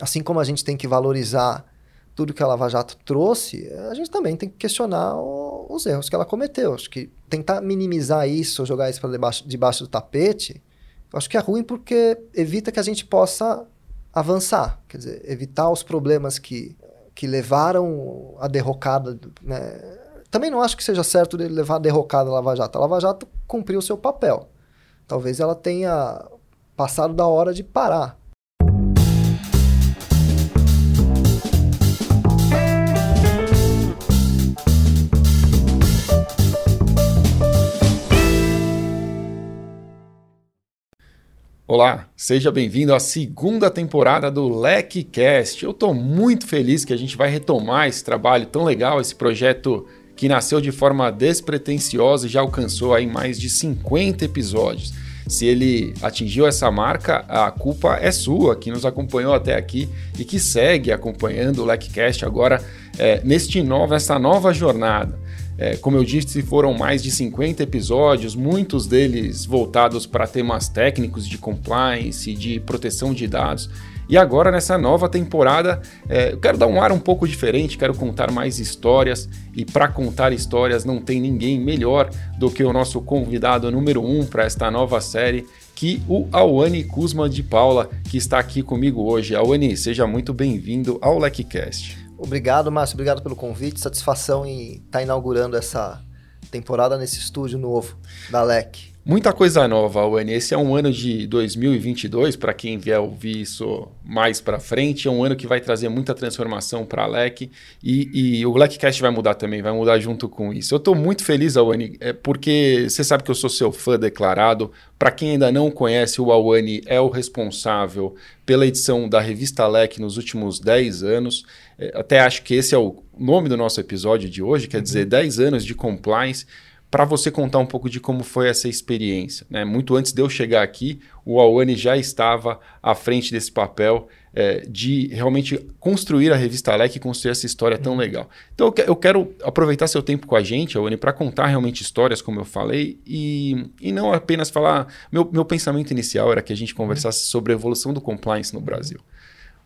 assim como a gente tem que valorizar tudo que a Lava Jato trouxe, a gente também tem que questionar o, os erros que ela cometeu. Acho que tentar minimizar isso, jogar isso para debaixo, debaixo do tapete, acho que é ruim porque evita que a gente possa avançar, quer dizer, evitar os problemas que, que levaram a derrocada. Né? Também não acho que seja certo levar a derrocada a Lava Jato. A Lava Jato cumpriu o seu papel. Talvez ela tenha passado da hora de parar. Olá, seja bem-vindo à segunda temporada do LecCast. Eu estou muito feliz que a gente vai retomar esse trabalho tão legal, esse projeto que nasceu de forma despretensiosa e já alcançou aí mais de 50 episódios. Se ele atingiu essa marca, a culpa é sua, que nos acompanhou até aqui e que segue acompanhando o LecCast agora é, neste novo, essa nova jornada. É, como eu disse, foram mais de 50 episódios, muitos deles voltados para temas técnicos de compliance, de proteção de dados. E agora, nessa nova temporada, é, eu quero dar um ar um pouco diferente, quero contar mais histórias. E para contar histórias, não tem ninguém melhor do que o nosso convidado número um para esta nova série, que o Awane Kuzma de Paula, que está aqui comigo hoje. Awane, seja muito bem-vindo ao LecCast. Obrigado, Márcio. Obrigado pelo convite. Satisfação em estar tá inaugurando essa temporada nesse estúdio novo da LEC. Muita coisa nova, Wani. Esse é um ano de 2022, para quem vier ouvir isso mais para frente, é um ano que vai trazer muita transformação para a LEC e, e, o LECcast vai mudar também, vai mudar junto com isso. Eu estou muito feliz, Awane, é porque você sabe que eu sou seu fã declarado. Para quem ainda não conhece, o Awane é o responsável pela edição da revista LEC nos últimos 10 anos. É, até acho que esse é o nome do nosso episódio de hoje, quer uhum. dizer, 10 anos de compliance para você contar um pouco de como foi essa experiência. Né? Muito antes de eu chegar aqui, o Awane já estava à frente desse papel é, de realmente construir a revista Alec e construir essa história tão uhum. legal. Então eu, quero aproveitar seu tempo com a gente, Awane, para contar realmente histórias, como eu falei, e, e não apenas falar. Meu, meu pensamento inicial era que a gente conversasse uhum. sobre a evolução do compliance no Brasil.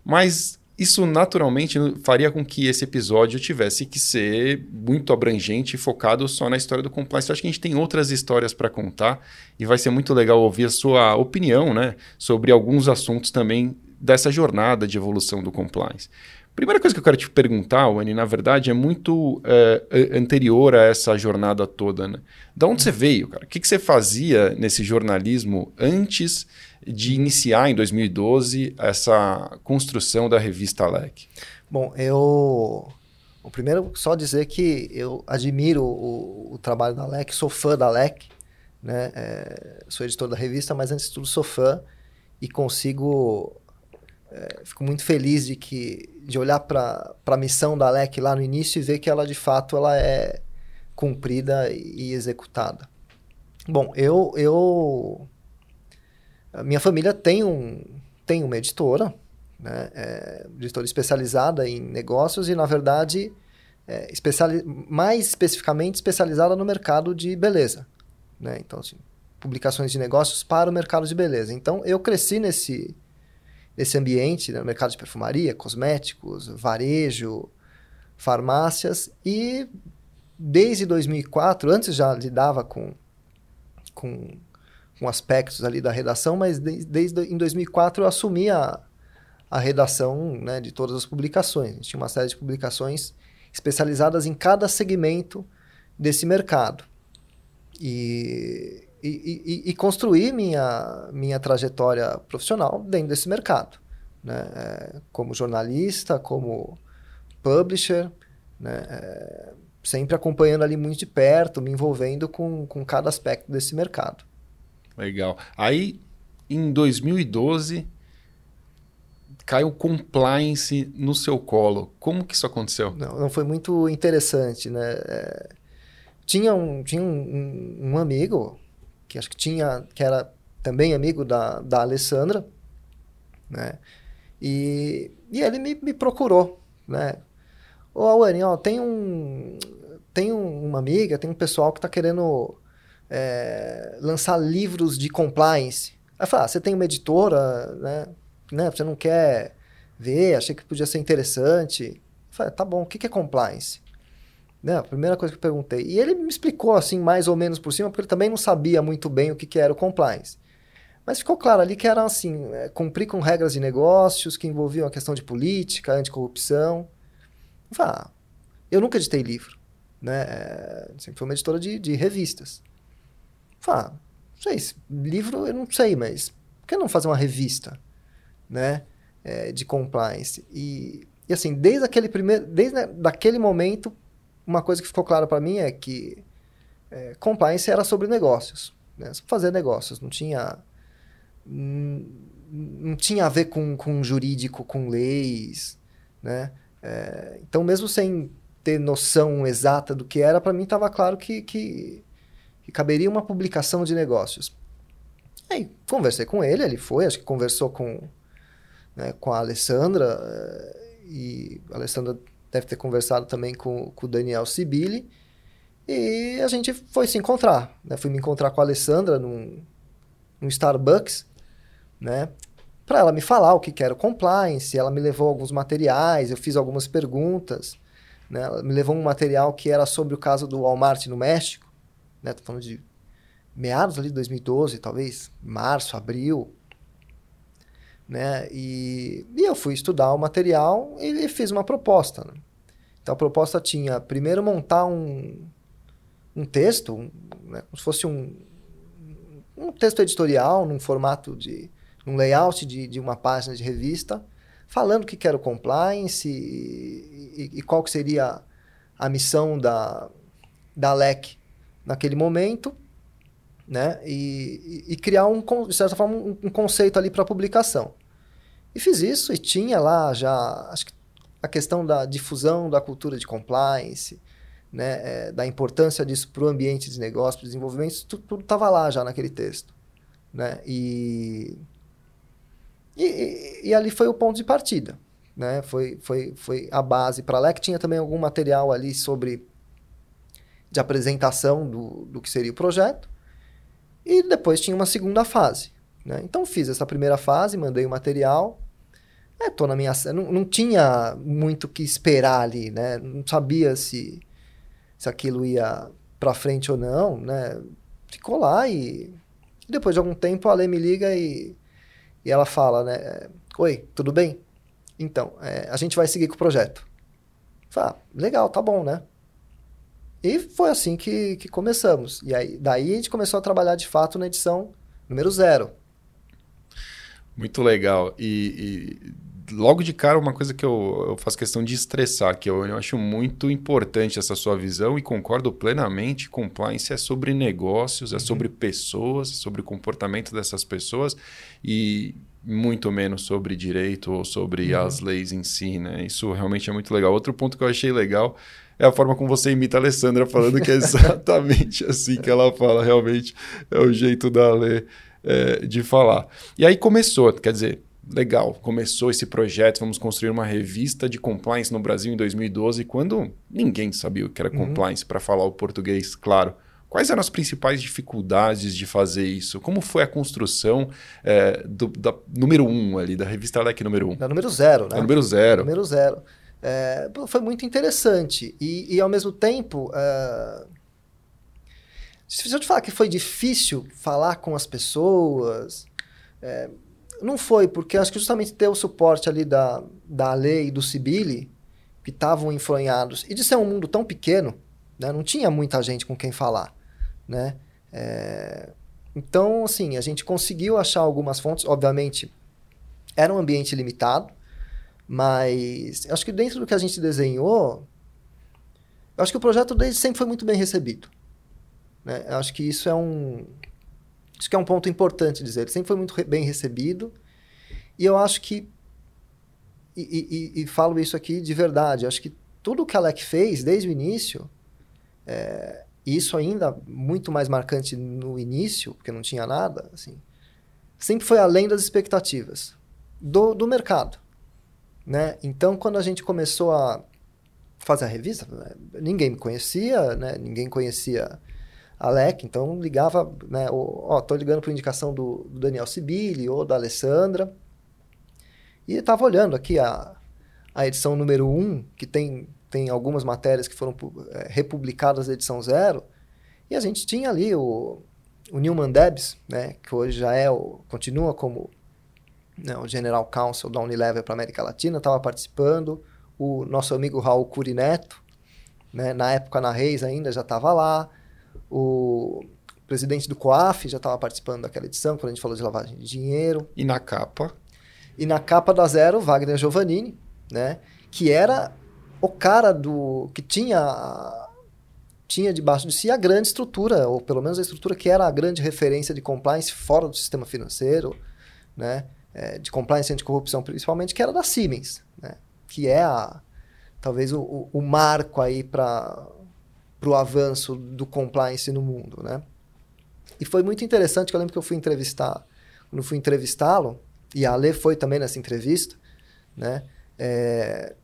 Mas isso naturalmente faria com que esse episódio tivesse que ser muito abrangente e focado só na história do compliance. Eu acho que a gente tem outras histórias para contar e vai ser muito legal ouvir a sua opinião né, sobre alguns assuntos também dessa jornada de evolução do compliance. Primeira coisa que eu quero te perguntar, Wani, na verdade, é muito é, anterior a essa jornada toda. Né? Da onde você veio, cara? O que, que você fazia nesse jornalismo antes de iniciar em 2012 essa construção da revista LEC? Bom, eu. O primeiro, só dizer que eu admiro o, o trabalho da LEC, sou fã da LEC, né? É, sou editor da revista, mas antes de tudo sou fã e consigo. É, fico muito feliz de que de olhar para a missão da LEC lá no início e ver que ela de fato ela é cumprida e executada. Bom, eu, eu a minha família tem, um, tem uma editora, né, é, editora especializada em negócios e, na verdade, é, especiali mais especificamente especializada no mercado de beleza. Né? Então, assim, publicações de negócios para o mercado de beleza. Então, eu cresci nesse, nesse ambiente, né, no mercado de perfumaria, cosméticos, varejo, farmácias e desde 2004, antes já lidava com, com com aspectos ali da redação, mas de, desde em 2004 eu assumi a, a redação né, de todas as publicações. Tinha uma série de publicações especializadas em cada segmento desse mercado. E, e, e, e construir minha, minha trajetória profissional dentro desse mercado. Né? É, como jornalista, como publisher, né? É, sempre acompanhando ali muito de perto, me envolvendo com, com cada aspecto desse mercado. Legal. Aí, em 2012, caiu compliance no seu colo. Como que isso aconteceu? Não, não foi muito interessante, né? É, tinha um, tinha um, um, um, amigo, que acho que tinha, que era também amigo da, da Alessandra, né? E, e ele me, me procurou, né? Ô, Awane, ó, tem um... Tem uma amiga, tem um pessoal que está querendo é, lançar livros de compliance. Aí fala, ah, você tem uma editora, né? né? Você não quer ver, achei que podia ser interessante. Falei, tá bom, o que é compliance? Né, a primeira coisa que eu perguntei. E ele me explicou, assim, mais ou menos por cima, porque ele também não sabia muito bem o que, que era o compliance. Mas ficou claro ali que era, assim, é, cumprir com regras de negócios que envolviam a questão de política, anticorrupção. Eu falei, ah, eu nunca editei livro, né? É, sempre fui uma editora de, de revistas. Ah, não sei, livro eu não sei, mas por que não fazer uma revista, né? É, de compliance. E, e assim, desde aquele primeiro, desde daquele momento, uma coisa que ficou clara para mim é que é, compliance era sobre negócios, né? Fazer negócios, não tinha não tinha a ver com, com jurídico, com leis, né? É, então, mesmo sem ter noção exata do que era, para mim estava claro que, que, caberia uma publicação de negócios. Aí, conversei com ele, ele foi, acho que conversou com, né, com a Alessandra, eh, e a Alessandra deve ter conversado também com, com o Daniel Sibili, e a gente foi se encontrar. Né? Fui me encontrar com a Alessandra num, num Starbucks, né? Para ela me falar o que, que era o compliance, ela me levou alguns materiais, eu fiz algumas perguntas, né? Ela me levou um material que era sobre o caso do Walmart no México, né? Tô falando de meados ali de 2012, talvez, março, abril, né? E, e eu fui estudar o material e, e fiz uma proposta, né? Então a proposta tinha primeiro montar um, um texto, um, né? como se fosse um, um texto editorial num formato de um layout de, de uma página de revista, falando o que era o compliance e, e, e qual que seria a missão da, da LEC naquele momento, né? E, e, criar, um, de certa forma, um, um conceito ali para publicação. E fiz isso e tinha lá já, acho que a questão da difusão da cultura de compliance, né, é, da importância disso para o ambiente de negócio, desenvolvimento, tudo estava lá já naquele texto. Né? E, e, e, e, ali foi o ponto de partida. Né? Foi, foi, foi a base para lá, que tinha também algum material ali sobre de apresentação do, do que seria o projeto. E depois tinha uma segunda fase. Né? Então fiz essa primeira fase, mandei o material, é, tô na minha. Não, não tinha muito o que esperar ali, né? Não sabia se, se aquilo ia para frente ou não, né? Ficou lá e depois de algum tempo a Lê me liga e, e ela fala, né? Oi, tudo bem? Então, é, a gente vai seguir com o projeto. Fala, ah, legal, tá bom, né? E foi assim que, que começamos. E aí, daí a gente começou a trabalhar de fato na edição número zero. Muito legal. E, e logo de cara, uma coisa que eu, eu faço questão de estressar, que eu, eu, acho muito importante essa sua visão e concordo plenamente. Compliance é sobre negócios, é uhum. sobre pessoas, é sobre o comportamento dessas pessoas e muito menos sobre direito ou sobre uhum. as leis em si, né? Isso realmente é muito legal. Outro ponto que eu achei legal é a forma como você imita a Alessandra falando que é exatamente assim que ela fala, realmente é o jeito da ler é, de falar. E aí começou, quer dizer, legal, começou esse projeto, vamos construir uma revista de compliance no Brasil em 2012, quando ninguém sabia o que era uhum. compliance, para falar o português, claro. Quais eram as principais dificuldades de fazer isso? Como foi a construção é, do, da número um ali, da revista LEC número um? Da número zero, né? Da número zero. número zero. É, foi muito interessante. E, e ao mesmo tempo, uh, se eu te falar que foi difícil falar com as pessoas, é, não foi, porque acho que justamente ter o suporte ali da, da lei e do Sibili, que estavam enfronhados, e de ser um mundo tão pequeno, né, não tinha muita gente com quem falar, né? É, então, assim, a gente conseguiu achar algumas fontes, obviamente, era um ambiente limitado, mas acho que dentro do que a gente desenhou, acho que o projeto desde sempre foi muito bem recebido. Né? Acho que isso é um, isso que é um ponto importante dizer. Ele sempre foi muito bem recebido. E eu acho que. E, e, e falo isso aqui de verdade. Acho que tudo que a Alec fez desde o início, é, e isso ainda muito mais marcante no início, porque não tinha nada, assim, sempre foi além das expectativas do, do mercado. Né? Então, quando a gente começou a fazer a revista, né, ninguém me conhecia, né? ninguém conhecia Alec, então ligava, né, ó, tô ligando por indicação do, do Daniel Sibili ou da Alessandra. E estava olhando aqui a, a edição número 1, que tem, tem algumas matérias que foram é, republicadas da edição 0, e a gente tinha ali o, o Newman Debs, né, que hoje já é o, continua como né, o General Counsel da Unilever para América Latina, estava participando, o nosso amigo Raul Curineto, né, na época na Reis ainda já estava lá, o presidente do COAF já estava participando daquela edição, quando a gente falou de lavagem de dinheiro. E na capa? E na capa da Zero, Wagner Giovannini, né, que era o cara do que tinha tinha debaixo de si a grande estrutura, ou pelo menos a estrutura que era a grande referência de compliance fora do sistema financeiro, né? É, de compliance anticorrupção principalmente, que era da Siemens, né? que é a, talvez o, o, o marco aí para o avanço do compliance no mundo. Né? E foi muito interessante, que eu lembro que eu fui entrevistar, quando fui entrevistá-lo, e a Ale foi também nessa entrevista, né? É,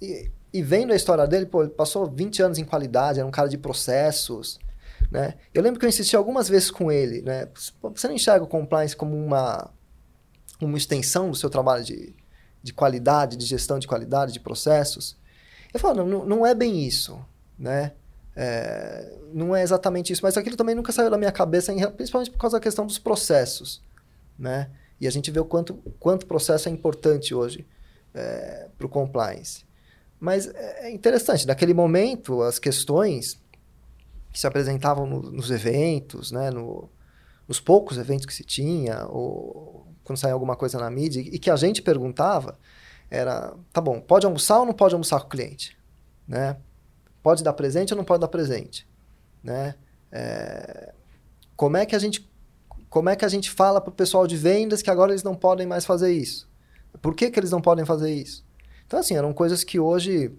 e, e vendo a história dele, pô, ele passou 20 anos em qualidade, era um cara de processos, né? Eu lembro que eu insisti algumas vezes com ele, né? Você não enxerga o compliance como uma, uma extensão do seu trabalho de, de qualidade, de gestão de qualidade, de processos? Eu falo, não, não é bem isso, né? É, não é exatamente isso, mas aquilo também nunca saiu da minha cabeça, principalmente por causa da questão dos processos, né? E a gente vê o quanto, quanto processo é importante hoje é, para o compliance. Mas é, interessante, naquele momento, as questões que se apresentavam no, nos eventos, né, no, nos poucos eventos que se tinha, ou quando saía alguma coisa na mídia, e que a gente perguntava, era, tá bom, pode almoçar ou não pode almoçar com o cliente? Né? Pode dar presente ou não pode dar presente? Né? É, como é que a gente como é que a gente fala para o pessoal de vendas que agora eles não podem mais fazer isso? Por que, que eles não podem fazer isso? Então, assim, eram coisas que hoje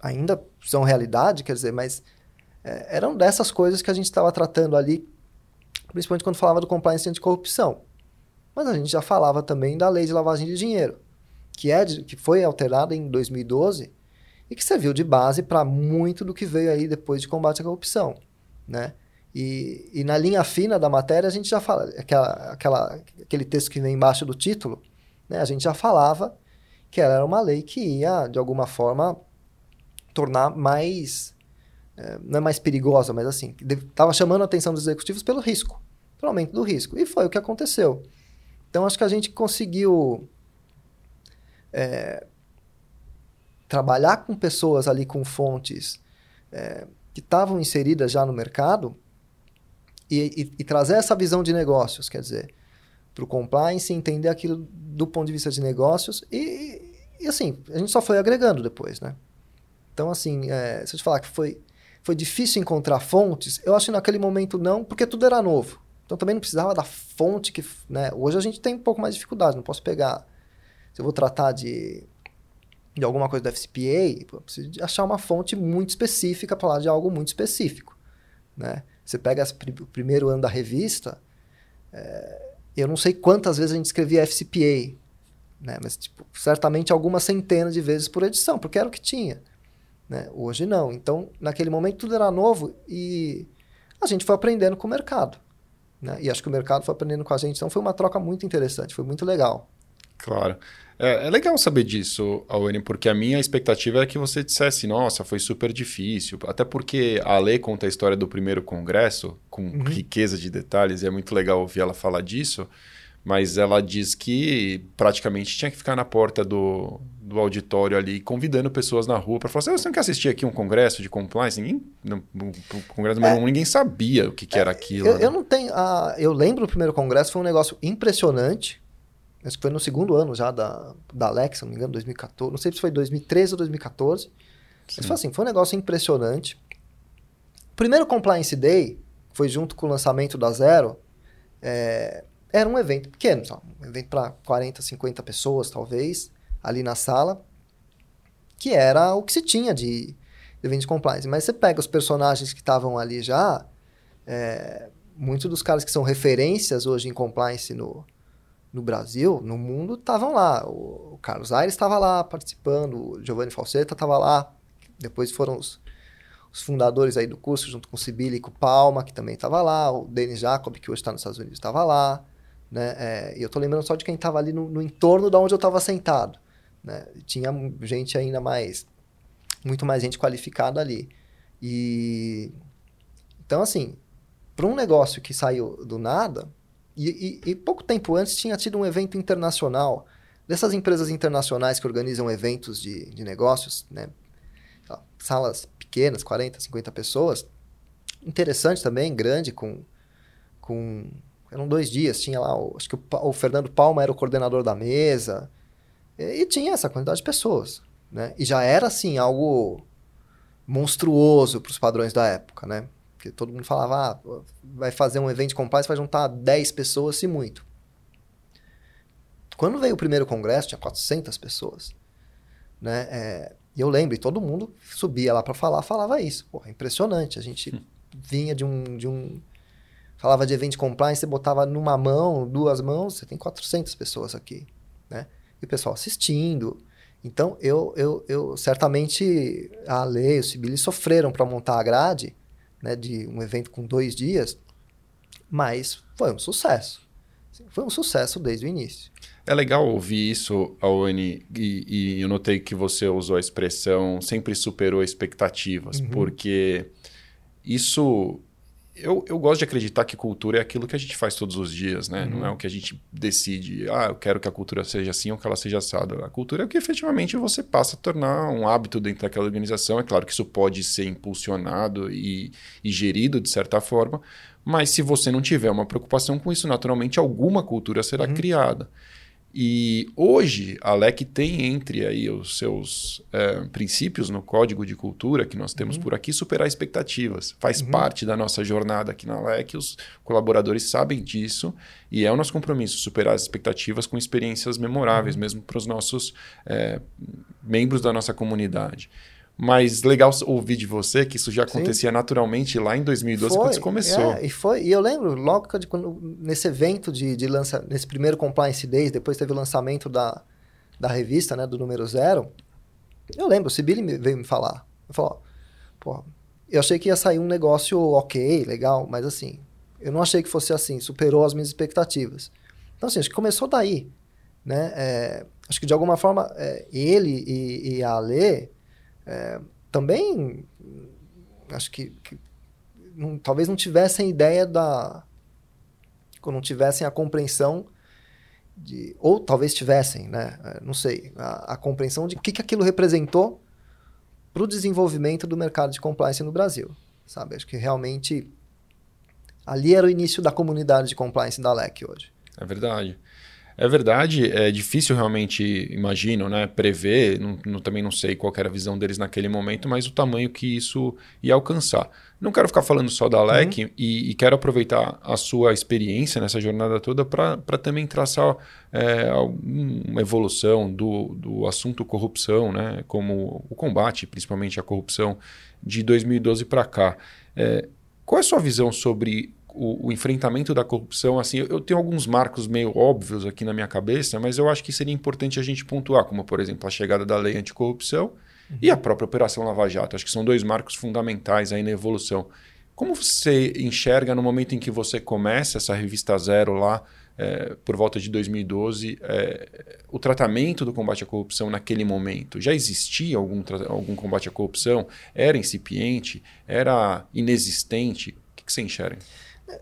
ainda são realidade, quer dizer, mas é, eram dessas coisas que a gente estava tratando ali, principalmente quando falava do compliance anticorrupção. Mas a gente já falava também da lei de lavagem de dinheiro, que, é de, que foi alterada em 2012 e que serviu de base para muito do que veio aí depois de combate à corrupção, né? E, e, na linha fina da matéria a gente já fala, aquela, aquela, aquele texto que vem embaixo do título, né? A gente já falava que ela era uma lei que ia, de alguma forma, tornar mais. É, não é mais perigosa, mas assim, estava chamando a atenção dos executivos pelo risco, pelo aumento do risco. E foi o que aconteceu. Então, acho que a gente conseguiu é, trabalhar com pessoas ali com fontes é, que estavam inseridas já no mercado e, e, e, trazer essa visão de negócios, quer dizer, para o compliance, entender aquilo do ponto de vista de negócios e, e assim, a gente só foi agregando depois, né? Então, assim, é, se eu te falar que foi, foi difícil encontrar fontes, eu acho que naquele momento não, porque tudo era novo. Então também não precisava da fonte que. Né? Hoje a gente tem um pouco mais de dificuldade, não posso pegar. Se eu vou tratar de, de alguma coisa do FCPA, eu preciso achar uma fonte muito específica para falar de algo muito específico. Né? Você pega o primeiro ano da revista, é, eu não sei quantas vezes a gente escrevia FCPA, né? mas tipo, certamente algumas centenas de vezes por edição, porque era o que tinha. Né? Hoje não. Então, naquele momento tudo era novo e a gente foi aprendendo com o mercado. Né? E acho que o mercado foi aprendendo com a gente. Então, foi uma troca muito interessante, foi muito legal. Claro. É, é, legal saber disso, Awane, porque a minha expectativa era que você dissesse, nossa, foi super difícil. Até porque a lei conta a história do primeiro congresso, com uhum. riqueza de detalhes, e é muito legal ouvir ela falar disso. Mas ela diz que praticamente tinha que ficar na porta do, do auditório ali, convidando pessoas na rua para falar assim: você não quer assistir aqui um congresso de compliance? Ninguém, no, no congresso número é, um, ninguém sabia o que, que é, era aquilo. Eu, né? eu não tenho. A, eu lembro do primeiro congresso, foi um negócio impressionante Acho que foi no segundo ano já da, da Alex, se não me engano, 2014. Não sei se foi 2013 ou 2014. Sim. Mas foi assim, foi um negócio impressionante. O primeiro Compliance Day, foi junto com o lançamento da Zero, é, era um evento pequeno, sabe? um evento para 40, 50 pessoas, talvez, ali na sala, que era o que se tinha de, de evento de compliance. Mas você pega os personagens que estavam ali já, é, muitos dos caras que são referências hoje em compliance no, no Brasil, no mundo, estavam lá. O Carlos Aires estava lá participando, o Giovanni Falsetta estava lá. Depois foram os, os, fundadores aí do curso, junto com o Sibili e com o Palma, que também estava lá. O Denis Jacob, que hoje está nos Estados Unidos, estava lá. Né? É, e eu tô lembrando só de quem estava ali no, no, entorno da onde eu estava sentado. Né? Tinha gente ainda mais, muito mais gente qualificada ali. E então assim, para um negócio que saiu do nada, e, e, e, pouco tempo antes tinha tido um evento internacional dessas empresas internacionais que organizam eventos de, de negócios, né? salas pequenas, 40, 50 pessoas. Interessante também, grande, com, com eram dois dias, tinha lá, o, acho que o, o, Fernando Palma era o coordenador da mesa, e, e, tinha essa quantidade de pessoas, né? E já era, assim, algo monstruoso para os padrões da época, né? Porque todo mundo falava, ah, vai fazer um evento de compliance, vai juntar 10 pessoas, se muito. Quando veio o primeiro congresso, tinha 400 pessoas, né? É, e eu lembro, e todo mundo subia lá para falar, falava isso. Porra, impressionante. A gente hum. vinha de um, de um falava de event compliance, você botava numa mão, duas mãos, você tem 400 pessoas aqui, né? E o pessoal assistindo. Então, eu, eu, eu certamente a lei, o Sibili sofreram para montar a grade, né, de um evento com dois dias, mas foi um sucesso. Foi um sucesso desde o início. É legal ouvir isso, Aone, e, e eu notei que você usou a expressão sempre superou expectativas, uhum. porque isso eu, eu gosto de acreditar que cultura é aquilo que a gente faz todos os dias, né? Uhum. Não é o que a gente decide, ah, eu quero que a cultura seja assim ou que ela seja assada. A cultura é o que efetivamente você passa a tornar um hábito dentro daquela organização. É claro que isso pode ser impulsionado e, e gerido de certa forma, mas se você não tiver uma preocupação com isso, naturalmente alguma cultura será uhum. criada. E hoje a LEC tem entre aí os seus é, princípios no código de cultura que nós temos uhum. por aqui superar expectativas. Faz uhum. parte da nossa jornada aqui na LEC, os colaboradores sabem disso e é o nosso compromisso superar as expectativas com experiências memoráveis, uhum. mesmo para os nossos é, membros da nossa comunidade. Mas legal ouvir de você que isso já acontecia Sim. naturalmente lá em 2012, foi, quando isso começou. É, e foi. E eu lembro, logo que, quando, nesse evento de, de lança, nesse primeiro Compliance Days, depois teve o lançamento da, da revista, né, do número zero. Eu lembro, o Sibili veio me falar. Eu falou, pô, eu achei que ia sair um negócio ok, legal, mas assim, eu não achei que fosse assim, superou as minhas expectativas. Então, assim, acho que começou daí, né? É, acho que de alguma forma é, ele e, e a Ale é, também acho que, que não, talvez não tivessem ideia da. Ou não tivessem a compreensão de. Ou talvez tivessem, né? É, não sei. A, a compreensão de o que, que aquilo representou para o desenvolvimento do mercado de compliance no Brasil. Sabe? Acho que realmente ali era o início da comunidade de compliance da LEC hoje. É verdade. É verdade, é difícil realmente, imagino, né, prever, não, não, também não sei qual era a visão deles naquele momento, mas o tamanho que isso ia alcançar. Não quero ficar falando só da LEC uhum. e, e, quero aproveitar a sua experiência nessa jornada toda para também traçar é, uma evolução do, do assunto corrupção, né, como o combate, principalmente a corrupção, de 2012 para cá. É, qual é a sua visão sobre o, o, enfrentamento da corrupção, assim, eu, eu, tenho alguns marcos meio óbvios aqui na minha cabeça, mas eu acho que seria importante a gente pontuar, como por exemplo a chegada da lei anticorrupção uhum. e a própria Operação Lava Jato. Acho que são dois marcos fundamentais aí na evolução. Como você enxerga no momento em que você começa essa revista Zero lá, é, por volta de 2012, é, o tratamento do combate à corrupção naquele momento? Já existia algum, algum combate à corrupção? Era incipiente? Era inexistente? O que, que você enxerga?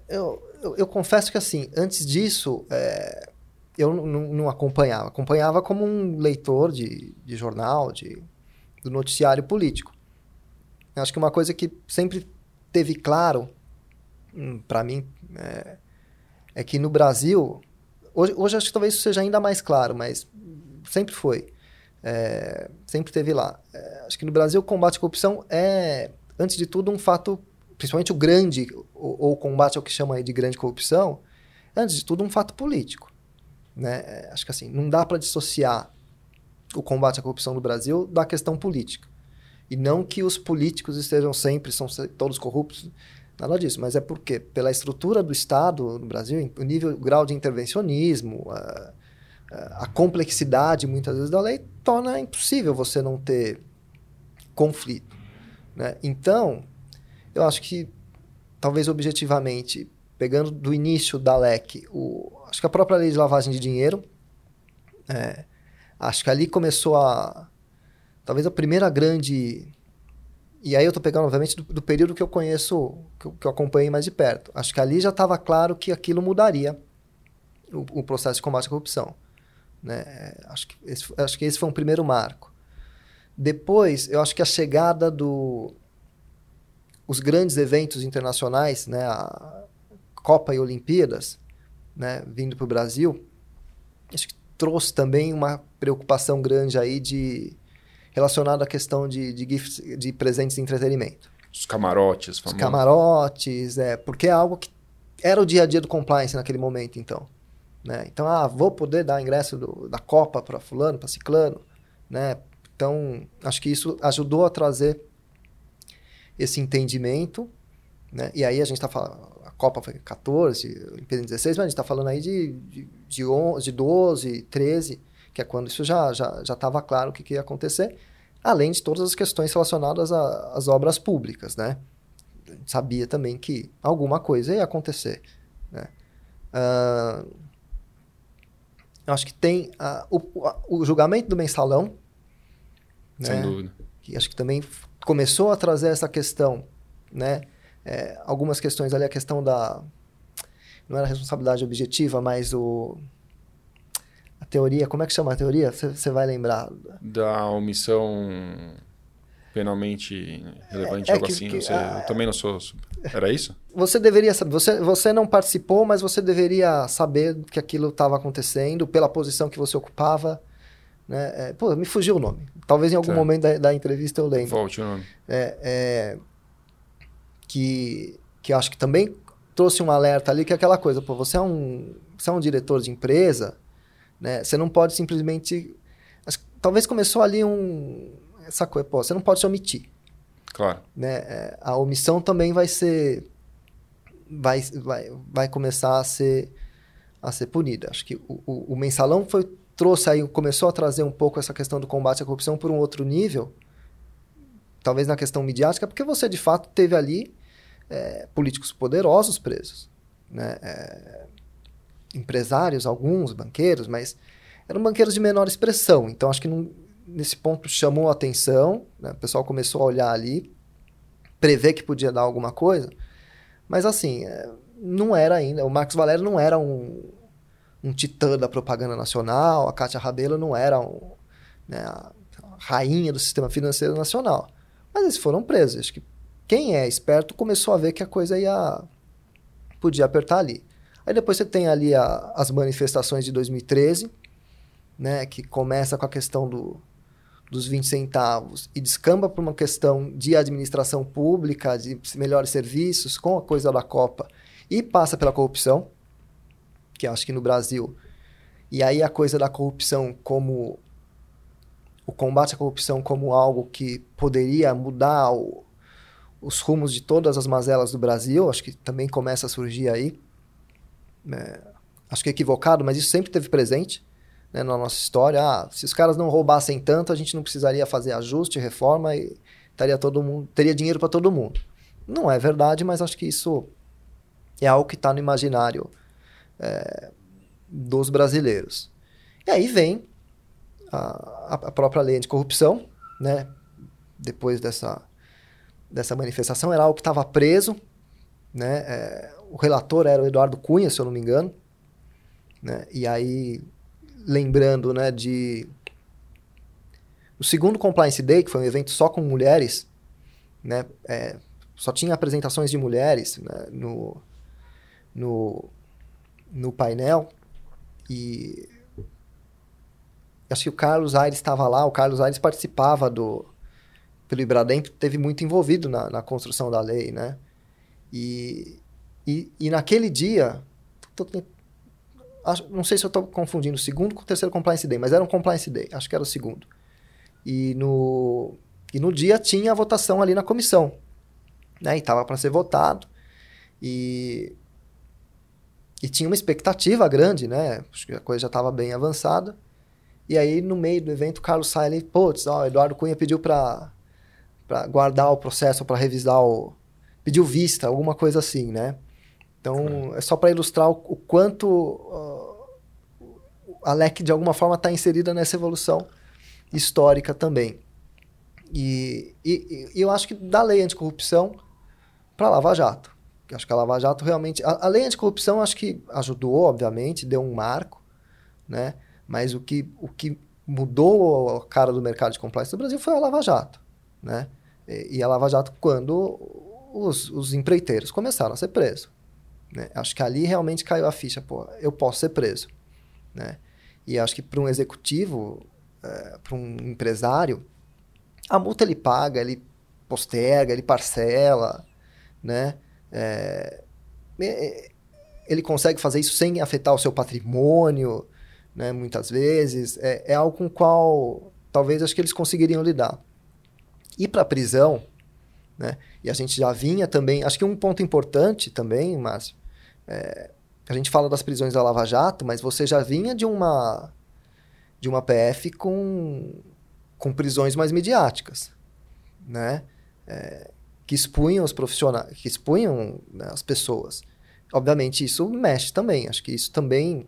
Eu, eu, eu, confesso que, assim, antes disso, é, eu não acompanhava. Acompanhava como um leitor de, de jornal, de, do noticiário político. Acho que uma coisa que sempre teve claro, hum, para mim, é, é, que no Brasil, hoje, hoje acho que talvez isso seja ainda mais claro, mas sempre foi. É, sempre teve lá. É, acho que no Brasil o combate à corrupção é, antes de tudo, um fato principalmente o grande, ou o combate ao que chama de grande corrupção, é, antes de tudo, um fato político. Né? É, acho que assim, não dá para dissociar o combate à corrupção no Brasil da questão política. E não que os políticos estejam sempre, são todos corruptos, nada disso, mas é porque, pela estrutura do Estado no Brasil, o nível, o grau de intervencionismo, a, a complexidade, muitas vezes, da lei, torna impossível você não ter conflito. Né? Então, eu acho que talvez objetivamente pegando do início da LEC, o, acho que a própria lei de lavagem de dinheiro, é, acho que ali começou a. Talvez a primeira grande. E aí eu estou pegando, obviamente, do, do, período que eu conheço, que eu, que eu acompanhei mais de perto. Acho que ali já estava claro que aquilo mudaria o, o, processo de combate à corrupção. Né? Acho, que esse, acho que esse foi um primeiro marco. Depois, eu acho que a chegada do os grandes eventos internacionais, né, a Copa e Olimpíadas, né, vindo para o Brasil, acho que trouxe também uma preocupação grande aí de relacionada à questão de, de, gifts, de presentes de entretenimento. Os camarotes, famosos. Os camarotes, é, porque é algo que era o dia a dia do compliance naquele momento, então. Né? Então, ah, vou poder dar ingresso do, da Copa para fulano, para ciclano, né? Então, acho que isso ajudou a trazer esse entendimento, né? E aí a gente está falando, a Copa foi 14, Olimpíada 16, mas a gente está falando aí de, de, de, 11, de 12, 13, que é quando isso já já já estava claro o que, que, ia acontecer, além de todas as questões relacionadas às obras públicas, né? A gente sabia também que alguma coisa ia acontecer, né? Uh, acho que tem uh, o, o julgamento do mensalão, sem né? dúvida, que acho que também começou a trazer essa questão, né? É, algumas questões ali, a questão da. Não era responsabilidade objetiva, mas o. A teoria, como é que chama a teoria? Você vai lembrar. Da omissão penalmente relevante, é, algo que, assim. Que, sei, eu também não sou. Era isso? Você deveria saber. Você, você não participou, mas você deveria saber que aquilo estava acontecendo pela posição que você ocupava. Né? É, pô, me fugiu o nome. Talvez em algum momento da, da, entrevista eu lembre. Volte o nome. É, é, que, que acho que também trouxe um alerta ali, que é aquela coisa, pô, você é um, você é um diretor de empresa, né? Você não pode simplesmente... Talvez começou ali um... Essa coisa, pô, você não pode se omitir. Claro. Né? É, a omissão também vai ser... Vai, vai, vai começar a ser, a ser punida. Acho que o, o, o mensalão foi trouxe aí, começou a trazer um pouco essa questão do combate à corrupção por um outro nível, talvez na questão midiática, porque você de fato teve ali é, políticos poderosos presos, né? É, empresários, alguns banqueiros, mas eram banqueiros de menor expressão. Então acho que não, nesse ponto chamou a atenção, né? o pessoal começou a olhar ali, prever que podia dar alguma coisa, mas assim é, não era ainda. O Marcos Valério não era um um titã da propaganda nacional, a Cátia Rabelo não era um, né, a rainha do sistema financeiro nacional. Mas eles foram presos. Acho que quem é esperto começou a ver que a coisa ia podia apertar ali. Aí depois você tem ali a, as manifestações de 2013, né, que começa com a questão do, dos 20 centavos e descamba para uma questão de administração pública, de melhores serviços, com a coisa da Copa, e passa pela corrupção que acho que no Brasil. E aí a coisa da corrupção como o combate à corrupção como algo que poderia mudar o, os rumos de todas as mazelas do Brasil, acho que também começa a surgir aí. É, acho que equivocado, mas isso sempre teve presente né, na nossa história. Ah, se os caras não roubassem tanto, a gente não precisaria fazer ajuste, reforma e estaria todo mundo, teria dinheiro para todo mundo. Não é verdade, mas acho que isso é algo que está no imaginário é, dos brasileiros. E aí vem a, a própria lei anticorrupção, né? depois dessa, dessa manifestação, era algo que estava preso. Né? É, o relator era o Eduardo Cunha, se eu não me engano. Né? E aí, lembrando né, de. O segundo Compliance Day, que foi um evento só com mulheres, né? É, só tinha apresentações de mulheres né, no, no, no painel e acho que o Carlos Aires estava lá, o Carlos Aires participava do pelo Ibradem, teve muito envolvido na, na construção da lei, né? E, e, e naquele dia, tô, acho, não sei se eu estou confundindo o segundo com o terceiro Compliance Day, mas era um Compliance Day, acho que era o segundo. E no, e no dia tinha a votação ali na comissão, né? E estava para ser votado. E e tinha uma expectativa grande, né? Acho que a coisa já estava bem avançada. E aí, no meio do evento, o Carlos sai ali, putz, ó, o Eduardo Cunha pediu para guardar o processo, para revisar o... Pediu vista, alguma coisa assim, né? Então, é, é só para ilustrar o, o quanto uh, a LEC, de alguma forma, está inserida nessa evolução histórica também. E, e, e, eu acho que da lei anticorrupção para Lava Jato. Acho que a Lava Jato realmente. A, a lei anticorrupção acho que ajudou, obviamente, deu um marco, né? Mas o que, o que mudou a cara do mercado de compliance do Brasil foi a Lava Jato, né? E, e a Lava Jato quando os, os empreiteiros começaram a ser presos. Né? Acho que ali realmente caiu a ficha, pô, eu posso ser preso, né? E acho que para um executivo, é, para um empresário, a multa ele paga, ele posterga, ele parcela, né? É, ele consegue fazer isso sem afetar o seu patrimônio, né? Muitas vezes é, é algo com o qual talvez acho que eles conseguiriam lidar. E para a prisão, né? E a gente já vinha também, acho que um ponto importante também, Márcio, é, a gente fala das prisões da Lava Jato, mas você já vinha de uma de uma PF com com prisões mais midiáticas, né? É, que expunham os profissionais, que expunham né, as pessoas. Obviamente isso mexe também. Acho que isso também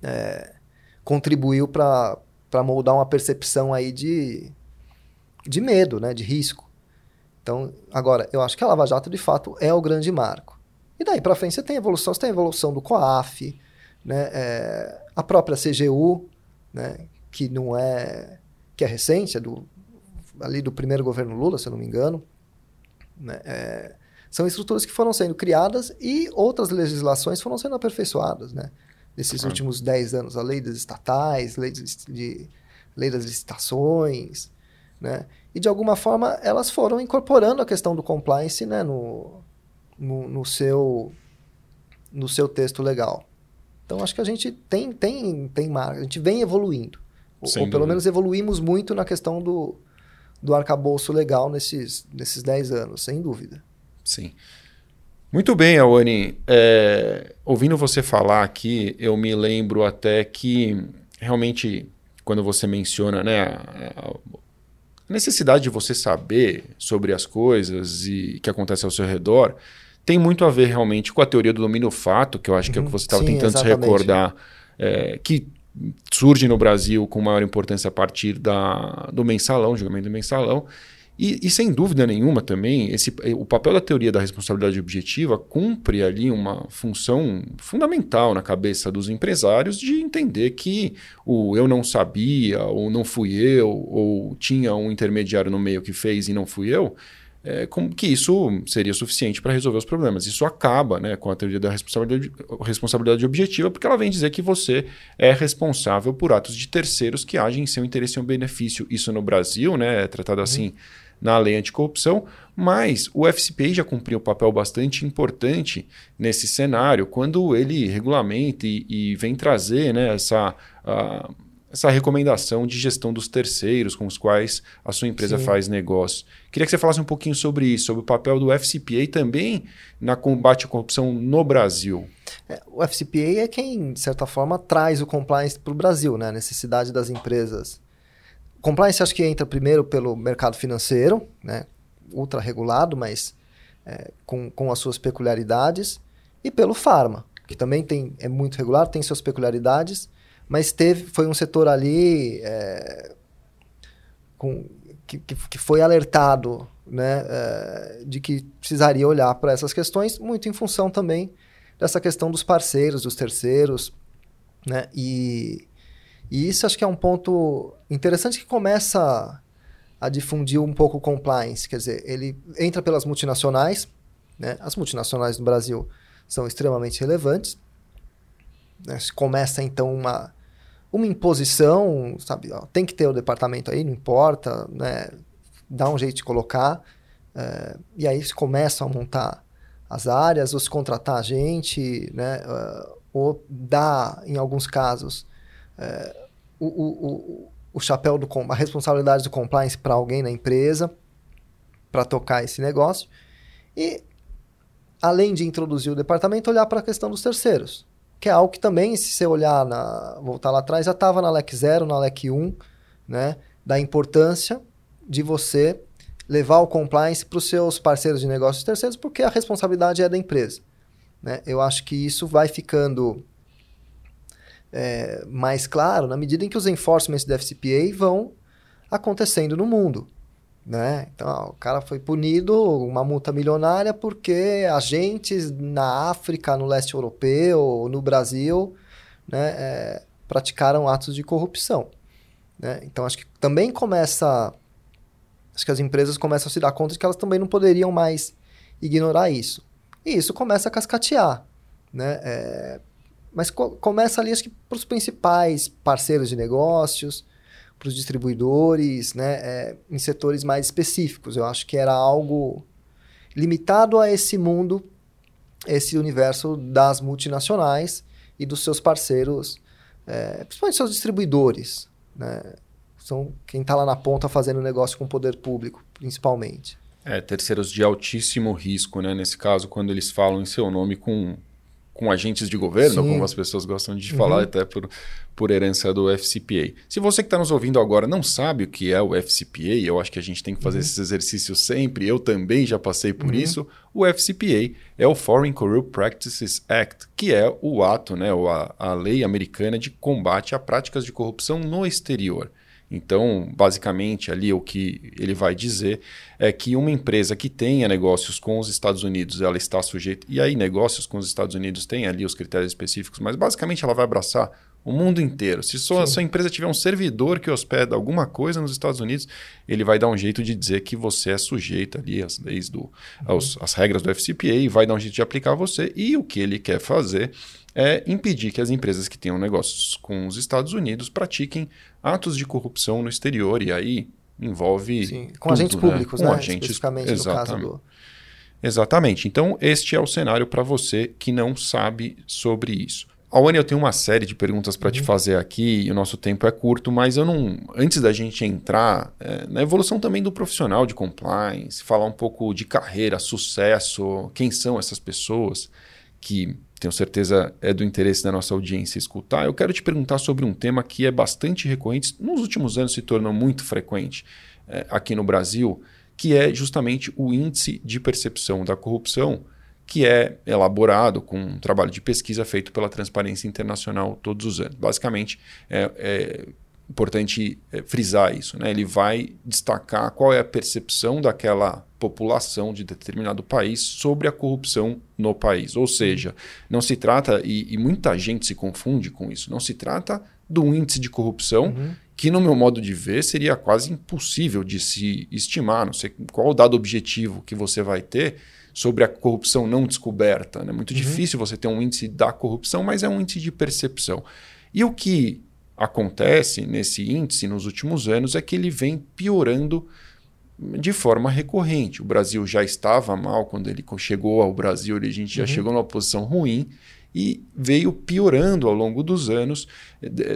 é, contribuiu para moldar uma percepção aí de, de medo, né, de risco. Então, agora, eu acho que a Lava Jato de fato é o grande marco. E daí para frente você tem evolução, você tem a evolução do COAF, né, é, a própria CGU, né, que não é que é recente, é do, ali do primeiro governo Lula, se eu não me engano. Né? É, são estruturas que foram sendo criadas e outras legislações foram sendo aperfeiçoadas, né? Nesses últimos 10 anos, a lei das estatais, lei, de, lei das licitações, né? E de alguma forma elas foram incorporando a questão do compliance, né? No, no, no seu, no seu texto legal. Então acho que a gente tem, tem, tem marca, a gente vem evoluindo. Ou, ou pelo menos evoluímos muito na questão do, do arcabouço legal nesses, nesses 10 anos, sem dúvida. Sim. Muito bem, Aoni. É, ouvindo você falar aqui, eu me lembro até que realmente, quando você menciona né, a, necessidade de você saber sobre as coisas e que acontece ao seu redor, tem muito a ver realmente com a teoria do domínio fato, que eu acho que é o que uhum. você estava tentando exatamente. se recordar, é, que surge no Brasil com maior importância a partir da, do mensalão, julgamento do mensalão. E, e, sem dúvida nenhuma também, esse, o papel da teoria da responsabilidade objetiva cumpre ali uma função fundamental na cabeça dos empresários de entender que o eu não sabia, ou não fui eu, ou tinha um intermediário no meio que fez e não fui eu, é, que isso seria suficiente para resolver os problemas. Isso acaba né, com a teoria da responsabilidade, responsabilidade objetiva, porque ela vem dizer que você é responsável por atos de terceiros que agem em seu interesse ou benefício. Isso no Brasil né, é tratado uhum. assim na lei anticorrupção, mas o FCPI já cumpriu um papel bastante importante nesse cenário, quando ele regulamenta e, e vem trazer né, essa. Uh, essa recomendação de gestão dos terceiros com os quais a sua empresa Sim. faz negócio. Queria que você falasse um pouquinho sobre isso, sobre o papel do FCPA também na combate à corrupção no Brasil. É, o FCPA é quem, de certa forma, traz o compliance para o Brasil, né? a necessidade das empresas. Compliance acho que entra primeiro pelo mercado financeiro, né? ultra regulado, mas é, com, com as suas peculiaridades, e pelo farma, que também tem, é muito regular, tem suas peculiaridades, mas teve, foi um setor ali é, com, que, que, foi alertado né, é, de que precisaria olhar para essas questões, muito em função também dessa questão dos parceiros, dos terceiros, né, e, e isso acho que é um ponto interessante que começa a, difundir um pouco o compliance, quer dizer, ele entra pelas multinacionais, né, as multinacionais no Brasil são extremamente relevantes, né? Começa então uma, uma imposição, sabe? Ó, tem que ter o departamento aí, não importa, né? Dá um jeito de colocar. É, e aí se começam a montar as áreas, ou se contratar a gente, né? Uh, ou dar, em alguns casos, é, o, o, o, o, chapéu do a responsabilidade do compliance para alguém na empresa para tocar esse negócio. E além de introduzir o departamento, olhar para a questão dos terceiros que é algo que também, se você olhar, na, voltar lá atrás, já estava na LEC 0, na LEC 1, né, da importância de você levar o compliance para os seus parceiros de negócios terceiros, porque a responsabilidade é da empresa. Né? Eu acho que isso vai ficando é, mais claro na medida em que os enforcements da FCPA vão acontecendo no mundo. Né? Então, ó, o cara foi punido, uma multa milionária, porque agentes na África, no leste europeu, no Brasil, né, é, praticaram atos de corrupção. Né? Então, acho que também começa. Acho que as empresas começam a se dar conta de que elas também não poderiam mais ignorar isso. E isso começa a cascatear. Né? É, mas co começa ali, acho que, para os principais parceiros de negócios, para os distribuidores, né, é, em setores mais específicos. Eu acho que era algo limitado a esse mundo, esse universo das multinacionais e dos seus parceiros, é, principalmente seus distribuidores, né, são quem está lá na ponta fazendo negócio com o poder público, principalmente. É, terceiros de altíssimo risco, né? Nesse caso, quando eles falam em seu nome com com agentes de governo, Sim. como as pessoas gostam de uhum. falar, até por, por herança do FCPA. Se você que está nos ouvindo agora não sabe o que é o FCPA, eu acho que a gente tem que fazer uhum. esses exercícios sempre, eu também já passei por uhum. isso. O FCPA é o Foreign Corrupt Practices Act, que é o ato, né, a, a lei americana de combate a práticas de corrupção no exterior. Então, basicamente, ali o que ele vai dizer é que uma empresa que tenha negócios com os Estados Unidos, ela está sujeita. E aí, negócios com os Estados Unidos tem ali os critérios específicos, mas basicamente ela vai abraçar o mundo inteiro. Se sua, sua empresa tiver um servidor que hospeda alguma coisa nos Estados Unidos, ele vai dar um jeito de dizer que você é sujeito ali às leis do, aos, às regras do FCPA e vai dar um jeito de aplicar você. E o que ele quer fazer é impedir que as empresas que tenham negócios com os Estados Unidos pratiquem atos de corrupção no exterior e aí envolve Sim, com tudo, agentes né? públicos, com né? Agentes, Especificamente exatamente. no caso do... Exatamente. Então, este é o cenário para você que não sabe sobre isso. Awane, eu tenho uma série de perguntas para uhum. te fazer aqui e o nosso tempo é curto, mas eu não. Antes da gente entrar é, na evolução também do profissional de compliance, falar um pouco de carreira, sucesso, quem são essas pessoas que tenho certeza é do interesse da nossa audiência escutar, eu quero te perguntar sobre um tema que é bastante recorrente, nos últimos anos se tornou muito frequente é, aqui no Brasil, que é justamente o índice de percepção da corrupção, que é elaborado com um trabalho de pesquisa feito pela Transparência Internacional todos os anos. Basicamente, é, é importante é, frisar isso. Né? Ele vai destacar qual é a percepção daquela população de determinado país sobre a corrupção no país. Ou seja, não se trata, e, e muita gente se confunde com isso, não se trata do índice de corrupção, uhum. que, no meu modo de ver, seria quase impossível de se estimar. Não sei qual o dado objetivo que você vai ter sobre a corrupção não descoberta. É né? muito uhum. difícil você ter um índice da corrupção, mas é um índice de percepção. E o que acontece nesse índice nos últimos anos é que ele vem piorando de forma recorrente. O Brasil já estava mal quando ele chegou ao Brasil, a gente já uhum. chegou numa posição ruim e veio piorando ao longo dos anos,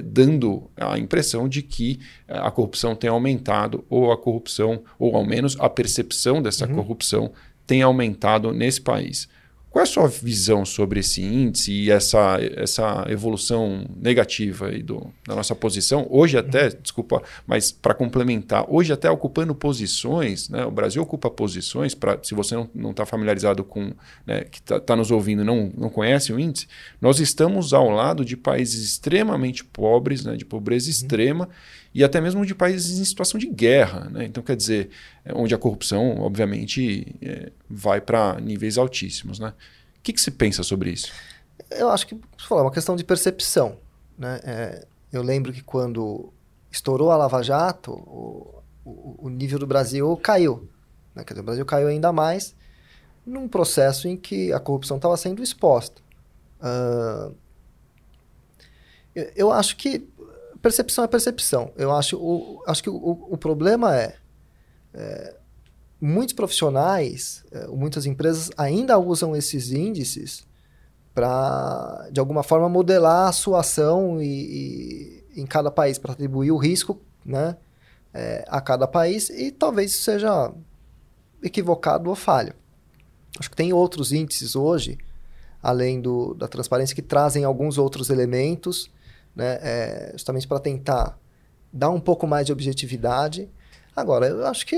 dando a impressão de que a corrupção tem aumentado ou a corrupção, ou ao menos a percepção dessa uhum. corrupção tem aumentado nesse país. Qual é a sua visão sobre esse índice e essa, essa evolução negativa aí do, da nossa posição? Hoje até, desculpa, mas para complementar, hoje até ocupando posições, né, o Brasil ocupa posições, pra, se você não está familiarizado com, né, que está tá nos ouvindo não, não conhece o índice, nós estamos ao lado de países extremamente pobres, né, de pobreza uhum. E até mesmo de países em situação de guerra. Né? Então, quer dizer, é onde a corrupção, obviamente, é, vai para níveis altíssimos. Né? O que, que você pensa sobre isso? Eu acho que é uma questão de percepção. Né? É, eu lembro que quando estourou a Lava Jato, o, o, o nível do Brasil caiu. Né? Quer dizer, o Brasil caiu ainda mais num processo em que a corrupção estava sendo exposta. Uh, eu acho que percepção é percepção. Eu acho, o, acho que o, o problema é, é, muitos profissionais, é, muitas empresas ainda usam esses índices para, de alguma forma, modelar a sua ação e, e em cada país, para atribuir o risco né, é, a cada país e talvez seja equivocado ou falho. Acho que tem outros índices hoje, além do, da transparência, que trazem alguns outros elementos né? É, justamente para tentar dar um pouco mais de objetividade. Agora, eu acho que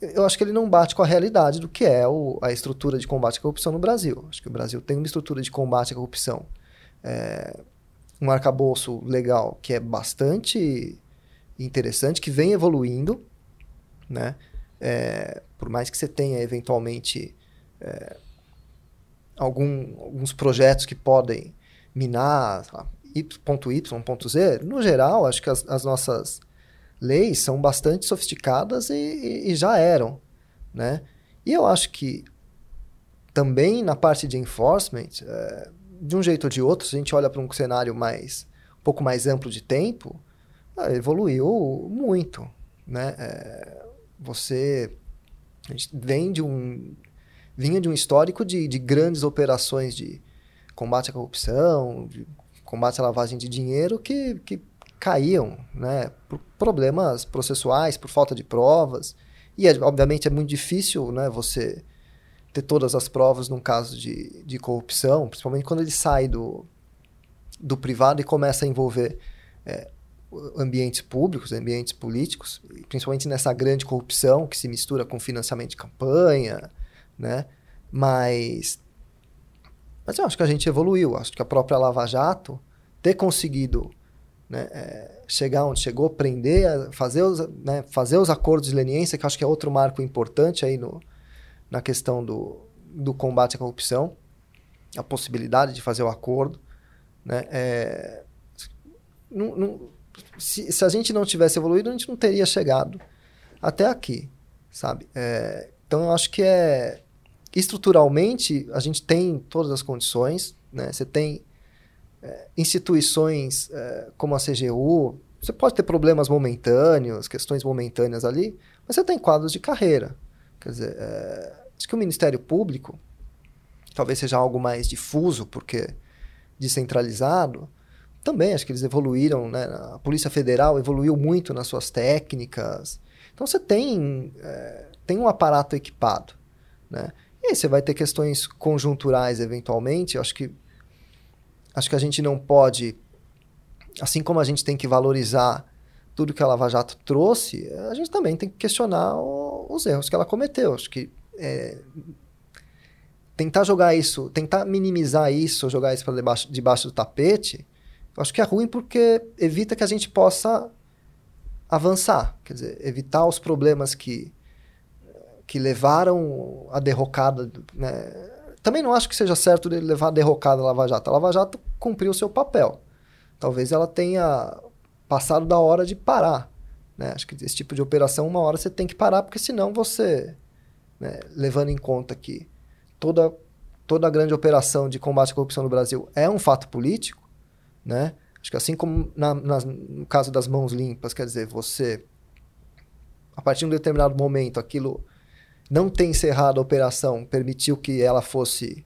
eu acho que ele não bate com a realidade do que é o, a estrutura de combate à corrupção no Brasil. Acho que o Brasil tem uma estrutura de combate à corrupção, é, um arcabouço legal que é bastante interessante, que vem evoluindo, né? É, por mais que você tenha eventualmente é, algum, alguns projetos que podem minar ponto Y, ponto Z, no geral, acho que as, as nossas leis são bastante sofisticadas e, e, e, já eram, né? E eu acho que também na parte de enforcement, é, de um jeito ou de outro, se a gente olha para um cenário mais um pouco mais amplo de tempo, é, evoluiu muito, né? É, você a gente vem de um vinha de um histórico de, de grandes operações de combate à corrupção, de combate à lavagem de dinheiro que, que caíam, né, por problemas processuais, por falta de provas. E, é, obviamente, é muito difícil né, você ter todas as provas num caso de, de corrupção, principalmente quando ele sai do, do privado e começa a envolver é, ambientes públicos, ambientes políticos, principalmente nessa grande corrupção que se mistura com financiamento de campanha, né? Mas, mas eu acho que a gente evoluiu. Acho que a própria Lava Jato ter conseguido né, é, chegar onde chegou, prender, fazer os, né, fazer os acordos de leniência, que acho que é outro marco importante aí no, na questão do, do combate à corrupção, a possibilidade de fazer o acordo. Né, é, não, não, se, se, a gente não tivesse evoluído, a gente não teria chegado até aqui, sabe? É, então, eu acho que é... Estruturalmente, a gente tem todas as condições, né? Você tem é, instituições é, como a CGU, você pode ter problemas momentâneos, questões momentâneas ali, mas você tem quadros de carreira. Quer dizer, é, acho que o Ministério Público talvez seja algo mais difuso, porque descentralizado, também acho que eles evoluíram, né? A Polícia Federal evoluiu muito nas suas técnicas. Então você tem, é, tem um aparato equipado, né? E aí você vai ter questões conjunturais eventualmente. Acho que Acho que a gente não pode, assim como a gente tem que valorizar tudo que a Lava Jato trouxe, a gente também tem que questionar o, os erros que ela cometeu. Acho que é, tentar jogar isso, tentar minimizar isso, jogar isso para debaixo, debaixo do tapete, acho que é ruim porque evita que a gente possa avançar, quer dizer, evitar os problemas que que levaram a derrocada, né? Também não acho que seja certo ele levar a derrocada a Lava Jato. A Lava Jato cumpriu o seu papel. Talvez ela tenha passado da hora de parar. Né? Acho que esse tipo de operação, uma hora você tem que parar, porque senão você, né, levando em conta que toda, toda a grande operação de combate à corrupção no Brasil é um fato político, né? Acho que assim como na, na, no caso das mãos limpas, quer dizer, você, a partir de um determinado momento, aquilo não ter encerrado a operação permitiu que ela fosse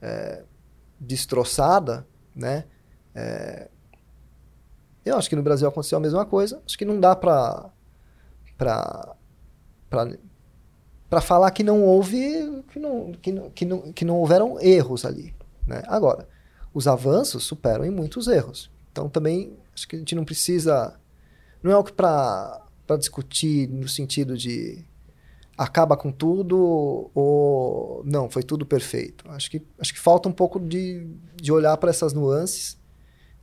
é, destroçada, né? É, eu acho que no Brasil aconteceu a mesma coisa. Acho que não dá para para para falar que não houve que não, que, não, que, não, que não houveram erros ali, né? Agora, os avanços superam em muitos erros. Então também acho que a gente não precisa não é algo para para discutir no sentido de acaba com tudo ou não, foi tudo perfeito. Acho que, acho que falta um pouco de, de olhar para essas nuances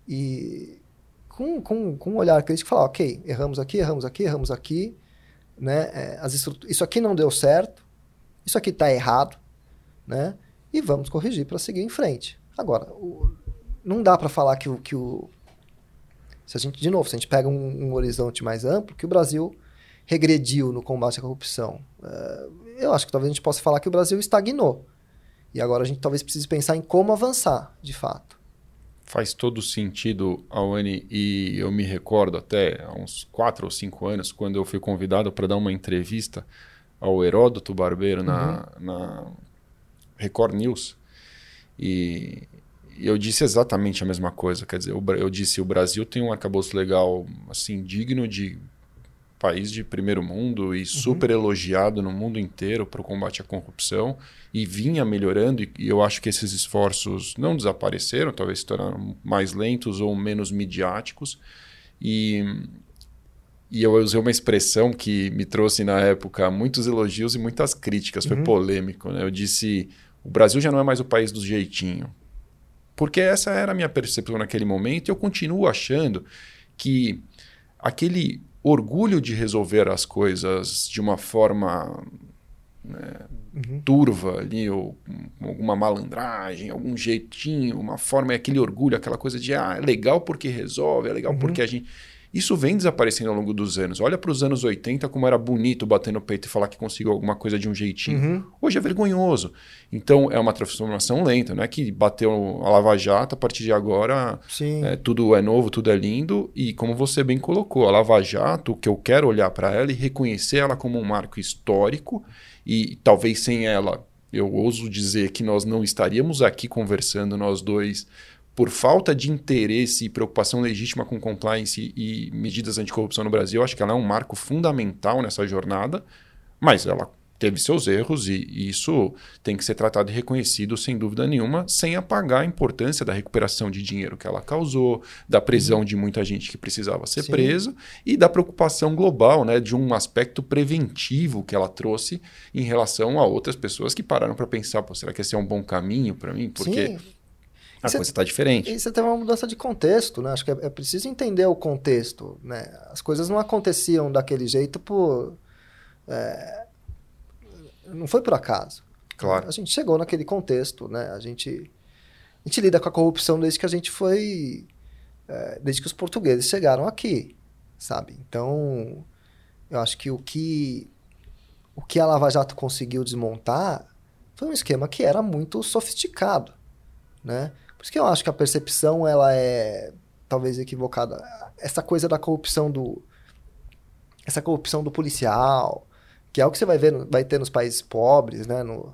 e com, com, com um olhar crítico falar, ok, erramos aqui, erramos aqui, erramos aqui, né? É, as isso aqui não deu certo, isso aqui está errado, né? E vamos corrigir para seguir em frente. Agora, o, não dá para falar que o, que o se a gente de novo, se a gente pega um, um horizonte mais amplo, que o Brasil regrediu no combate à corrupção. Uh, eu acho que talvez a gente possa falar que o Brasil estagnou. E agora a gente talvez precise pensar em como avançar, de fato. Faz todo sentido, Awane, e eu me recordo até há uns quatro ou cinco anos, quando eu fui convidado para dar uma entrevista ao Heródoto Barbeiro uhum. na, na Record News. E, eu disse exatamente a mesma coisa. Quer dizer, eu disse o Brasil tem um arcabouço legal assim digno de país de primeiro mundo e uhum. super elogiado no mundo inteiro para o combate à corrupção e vinha melhorando e, eu acho que esses esforços não desapareceram, talvez se tornaram mais lentos ou menos midiáticos e e eu usei uma expressão que me trouxe na época muitos elogios e muitas críticas, foi uhum. polêmico. Né? Eu disse: o Brasil já não é mais o país do jeitinho. Porque essa era a minha percepção naquele momento e eu continuo achando que aquele orgulho de resolver as coisas de uma forma né, uhum. turva ali, ou alguma malandragem, algum jeitinho, uma forma, aquele orgulho, aquela coisa de ah, é legal porque resolve, é legal uhum. porque a gente. Isso vem desaparecendo ao longo dos anos. Olha para os anos 80 como era bonito bater no peito e falar que conseguiu alguma coisa de um jeitinho. Uhum. Hoje é vergonhoso. Então é uma transformação lenta, não é que bateu a Lava Jato, a partir de agora é, tudo é novo, tudo é lindo. E como você bem colocou, a Lava Jato, que eu quero olhar para ela e reconhecer ela como um marco histórico, e talvez sem ela, eu ouso dizer que nós não estaríamos aqui conversando, nós dois, por falta de interesse e preocupação legítima com compliance e medidas anticorrupção no Brasil, acho que ela é um marco fundamental nessa jornada, mas ela teve seus erros e, e, isso tem que ser tratado e reconhecido sem dúvida nenhuma, sem apagar a importância da recuperação de dinheiro que ela causou, da prisão uhum. de muita gente que precisava ser Sim. presa e da preocupação global, né, de um aspecto preventivo que ela trouxe em relação a outras pessoas que pararam para pensar, será que esse é um bom caminho para mim? Porque Sim. A isso coisa está diferente. Isso teve uma mudança de contexto, né? Acho que é, é, preciso entender o contexto, né? As coisas não aconteciam daquele jeito por... É, não foi por acaso. Claro. A gente chegou naquele contexto, né? A gente, a gente lida com a corrupção desde que a gente foi... É, desde que os portugueses chegaram aqui, sabe? Então, eu acho que o que... O que a Lava Jato conseguiu desmontar foi um esquema que era muito sofisticado, né? Por isso que eu acho que a percepção ela é talvez equivocada. Essa coisa da corrupção do essa corrupção do policial, que é o que você vai ver, vai ter nos países pobres, né, no,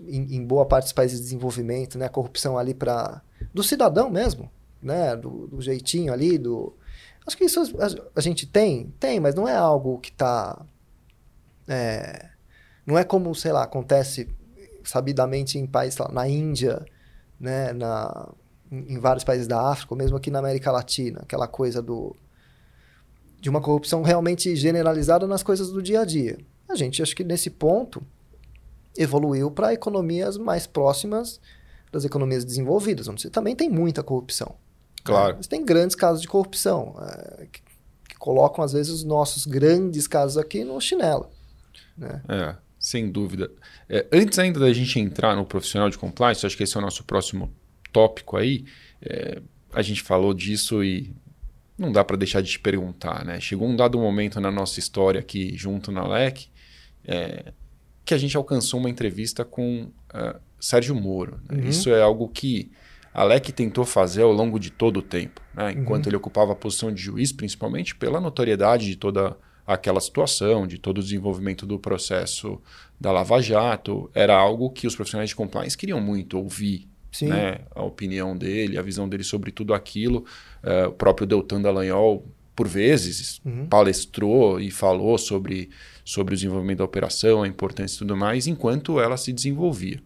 em, em boa parte dos países de desenvolvimento, né, a corrupção ali para do cidadão mesmo, né, do, do, jeitinho ali, do acho que isso a, gente tem, tem, mas não é algo que está é, não é como sei lá acontece sabidamente em países lá, na Índia né, na, em vários países da África, ou mesmo aqui na América Latina, aquela coisa do de uma corrupção realmente generalizada nas coisas do dia a dia. A gente acho que nesse ponto evoluiu para economias mais próximas das economias desenvolvidas, onde você também tem muita corrupção. Claro. Né? Mas tem grandes casos de corrupção é, que, que, colocam às vezes os nossos grandes casos aqui no chinelo. Né? É. Sem dúvida. É, antes ainda da gente entrar no profissional de compliance, acho que esse é o nosso próximo tópico aí. É, a gente falou disso e não dá para deixar de te perguntar, né? Chegou um dado momento na nossa história aqui junto na LEC é, que a gente alcançou uma entrevista com uh, Sérgio Moro. Né? Uhum. Isso é algo que a LEC tentou fazer ao longo de todo o tempo, né? enquanto uhum. ele ocupava a posição de juiz, principalmente pela notoriedade de toda a aquela situação, de todo o desenvolvimento do processo da Lava Jato, era algo que os profissionais de compliance queriam muito ouvir. Né? A opinião dele, a visão dele sobre tudo aquilo. Uh, o próprio Deltan Dallagnol, por vezes, uhum. palestrou e falou sobre, sobre o desenvolvimento da operação, a importância e tudo mais, enquanto ela se desenvolvia.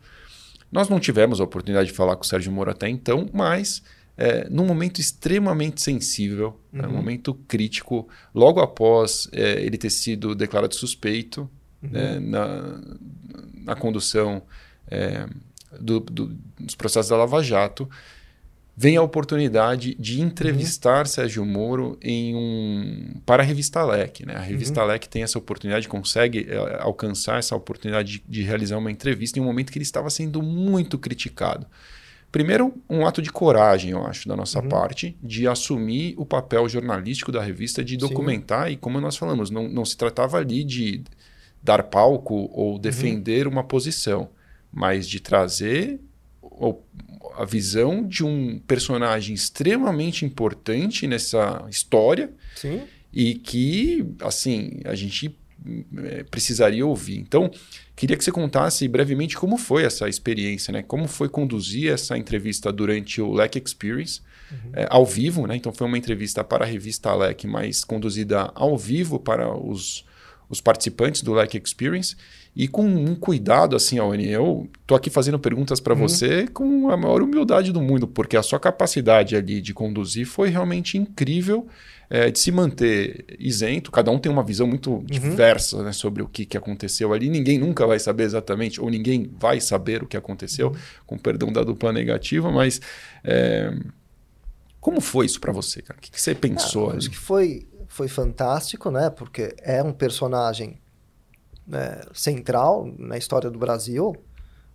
Nós não tivemos a oportunidade de falar com o Sérgio Moro até então, mas é, num momento extremamente sensível, uhum. né, um momento crítico, logo após é, ele ter sido declarado suspeito uhum. né, na, na condução é, do, do, dos processos da Lava Jato, vem a oportunidade de entrevistar uhum. Sérgio Moro em um, para a revista LEC. Né? A revista uhum. LEC tem essa oportunidade, consegue é, alcançar essa oportunidade de, de realizar uma entrevista em um momento que ele estava sendo muito criticado. Primeiro, um ato de coragem, eu acho, da nossa uhum. parte, de assumir o papel jornalístico da revista, de documentar, Sim. e como nós falamos, não, não se tratava ali de dar palco ou uhum. defender uhum. uma posição, mas de trazer a visão de um personagem extremamente importante nessa história Sim. e que, assim, a gente é, precisaria ouvir. Então, queria que você contasse brevemente como foi essa experiência, né? Como foi conduzir essa entrevista durante o LEC Experience, uhum. é, ao vivo, né? Então, foi uma entrevista para a revista LEC, mas conduzida ao vivo para os, os participantes do Like Experience e com um cuidado assim, Aoni, eu tô aqui fazendo perguntas para uhum. você com a maior humildade do mundo, porque a sua capacidade ali de conduzir foi realmente incrível é, de se manter isento. Cada um tem uma visão muito uhum. diversa né, sobre o que, que aconteceu ali. Ninguém nunca vai saber exatamente, ou ninguém vai saber o que aconteceu, uhum. com perdão da dupla negativa, mas é, como foi isso para você, cara? O que, que você pensou? Ah, acho que foi foi fantástico, né? Porque é um personagem né, central na história do Brasil,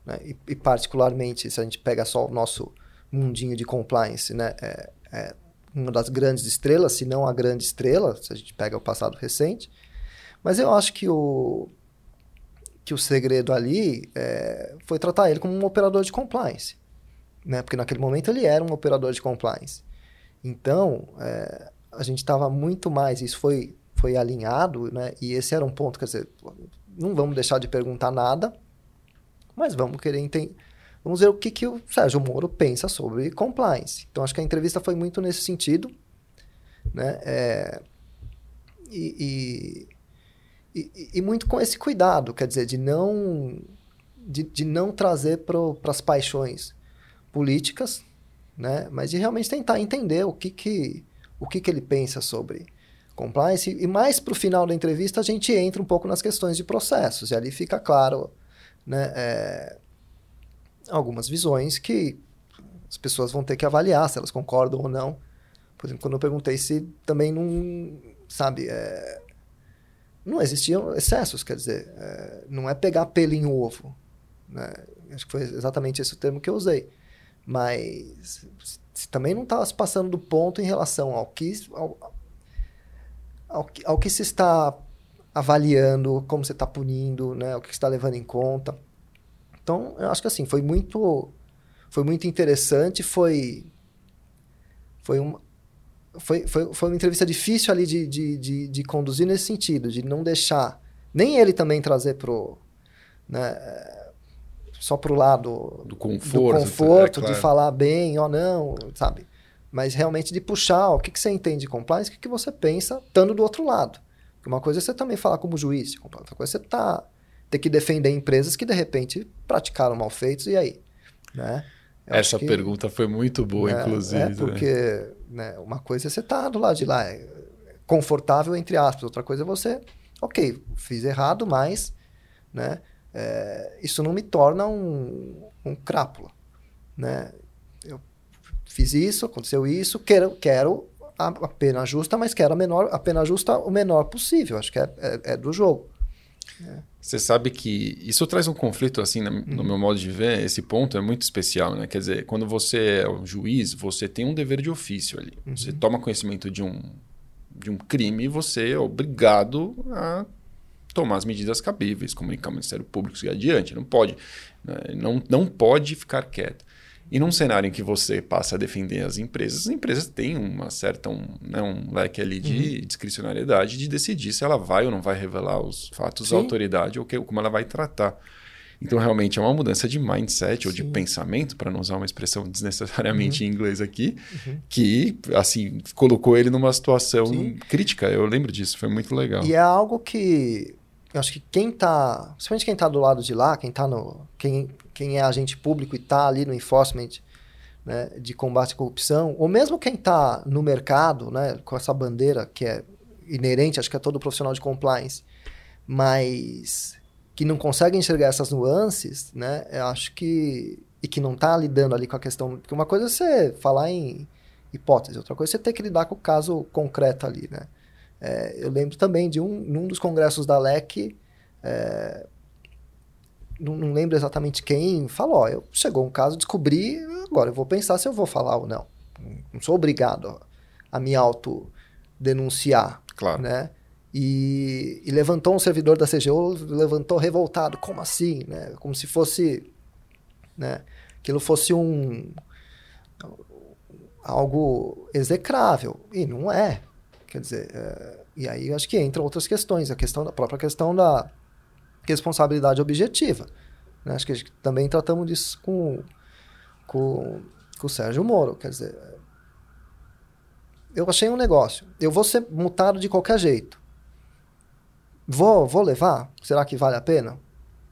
né? e, e, particularmente se a gente pega só o nosso mundinho de compliance, né? É, é uma das grandes estrelas, se não a grande estrela, se a gente pega o passado recente. Mas eu acho que o que o segredo ali é, foi tratar ele como um operador de compliance, né? Porque naquele momento ele era um operador de compliance. Então, é, a gente estava muito mais, isso foi, foi alinhado, né? E esse era um ponto, quer dizer, não vamos deixar de perguntar nada, mas vamos querer entender. Vamos ver o que, que o Sérgio Moro pensa sobre compliance. Então, acho que a entrevista foi muito nesse sentido, né? É, e, e, e, muito com esse cuidado, quer dizer, de não, de, de não trazer para as paixões políticas, né? Mas de realmente tentar entender o que que o que, que ele pensa sobre compliance. E mais para o final da entrevista, a gente entra um pouco nas questões de processos. E ali fica claro né, é, algumas visões que as pessoas vão ter que avaliar se elas concordam ou não. Por exemplo, quando eu perguntei se também não, sabe, é, não existiam excessos, quer dizer, é, não é pegar pelo em ovo. Né? Acho que foi exatamente esse o termo que eu usei. Mas também não está se passando do ponto em relação ao que, ao, ao, ao que se está avaliando, como você está punindo, né, o que está levando em conta. Então, eu acho que assim, foi muito foi muito interessante, foi foi uma foi, foi, foi uma entrevista difícil ali de, de, de, de conduzir nesse sentido, de não deixar nem ele também trazer pro né, só pro lado do conforto, do conforto é, claro. de falar bem ou não, sabe? Mas realmente de puxar o que, que você entende de compliance, o que, que você pensa estando do outro lado. Uma coisa é você também falar como juiz, outra coisa é você tá, ter que defender empresas que de repente praticaram mal feitos, e aí? Né? Essa que, pergunta foi muito boa, é, inclusive. É porque né? uma coisa é você estar tá do lado de lá, é confortável, entre aspas, outra coisa é você, ok, fiz errado, mas né, é, isso não me torna um, um crápula. Né? Eu fiz isso, aconteceu isso, quero, quero a, a, pena justa, mas quero a, menor, a pena justa o menor possível. Acho que é, é, é do jogo. É. Você sabe que isso traz um conflito, assim, no uhum. meu modo de ver, esse ponto é muito especial, né? Quer dizer, quando você é um juiz, você tem um dever de ofício ali. Uhum. Você toma conhecimento de um, de um crime e você é obrigado a tomar as medidas cabíveis, comunicar ao Ministério Público e adiante. Não pode, né? não, não pode ficar quieto. E num cenário em que você passa a defender as empresas, as empresas têm uma certa um, né, um leque ali de uhum. discricionariedade de decidir se ela vai ou não vai revelar os fatos Sim. à autoridade ou que, como ela vai tratar. Então, realmente, é uma mudança de mindset Sim. ou de pensamento, para não usar uma expressão desnecessariamente uhum. em inglês aqui, uhum. que, assim, colocou ele numa situação Sim. crítica. Eu lembro disso, foi muito legal. E é algo que eu acho que quem está, principalmente quem está do lado de lá, quem tá no, quem, quem é agente público e está ali no enforcement né, de combate à corrupção, ou mesmo quem está no mercado, né, com essa bandeira que é inerente, acho que é todo profissional de compliance, mas que não consegue enxergar essas nuances, né, eu acho que e que não está lidando ali com a questão, porque uma coisa é você falar em hipótese, outra coisa é você ter que lidar com o caso concreto ali, né? É, eu lembro também de um num dos congressos da LEC, é, não, não, lembro exatamente quem, falou: ó, eu, chegou um caso, descobri, agora eu vou pensar se eu vou falar ou não. Não sou obrigado a me autodenunciar. Claro. Né? E, e, levantou um servidor da CGU, levantou revoltado, como assim? Né? Como se fosse. Né? Aquilo fosse um. algo execrável. E não é. Quer dizer, é, e aí acho que entram outras questões, a questão da própria questão da responsabilidade objetiva. Né? Acho que também tratamos disso com, com, com o Sérgio Moro. Quer dizer, eu achei um negócio. Eu vou ser multado de qualquer jeito. vou, vou levar? Será que vale a pena?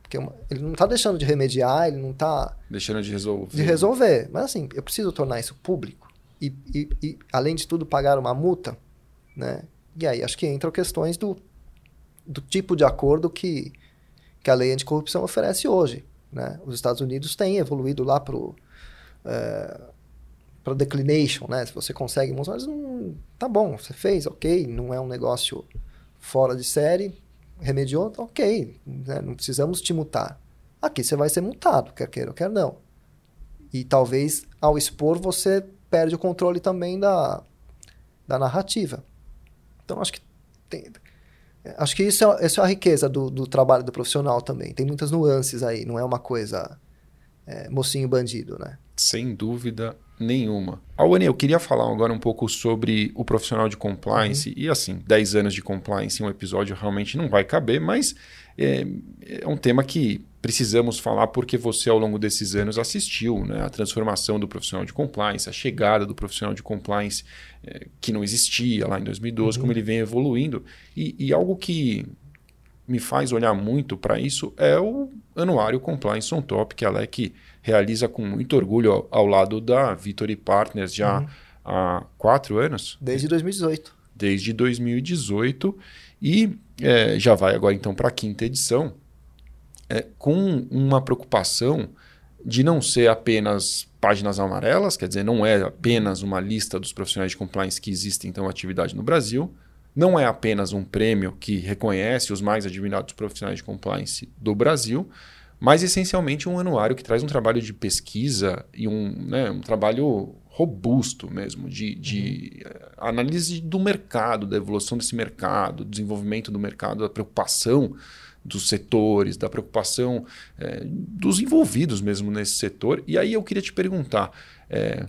Porque ele não está deixando de remediar, ele não está... Deixando de resolver. De resolver. Mas assim, eu preciso tornar isso público e, e, e além de tudo, pagar uma multa, né? E aí acho que entram questões do, do tipo de acordo que, que a lei anticorrupção oferece hoje. Né? Os Estados Unidos têm evoluído lá para é, para declination, né? Se você consegue mas não, tá bom, você fez, ok, não é um negócio fora de série, remediou, tá ok, né? não precisamos te multar. Aqui você vai ser multado, quer queira ou quer não. E talvez ao expor você perde o controle também da, da narrativa. Então acho que tem, acho que isso é, isso é a riqueza do, do trabalho do profissional também. Tem muitas nuances aí, não é uma coisa é, mocinho bandido, né? Sem dúvida nenhuma. Alane, eu queria falar agora um pouco sobre o profissional de compliance. Uhum. E assim, 10 anos de compliance em um episódio realmente não vai caber, mas é, é, um tema que precisamos falar porque você, ao longo desses anos, assistiu né, a transformação do profissional de compliance, a chegada do profissional de compliance é, que não existia lá em 2012, uhum. como ele vem evoluindo. E, e algo que me faz olhar muito para isso é o anuário Compliance on Top, que a LEC realiza com muito orgulho ao, ao lado da Victory Partners já uhum. há quatro anos. Desde 2018. Desde 2018. E é, já vai agora então para a quinta edição, é, com uma preocupação de não ser apenas páginas amarelas, quer dizer, não é apenas uma lista dos profissionais de compliance que existem então atividade no Brasil, não é apenas um prêmio que reconhece os mais admirados profissionais de compliance do Brasil, mas essencialmente um anuário que traz um trabalho de pesquisa e um, né, um trabalho robusto mesmo, de, de uhum. análise do mercado, da evolução desse mercado, desenvolvimento do mercado, da preocupação dos setores, da preocupação é, dos envolvidos mesmo nesse setor. E aí eu queria te perguntar, é,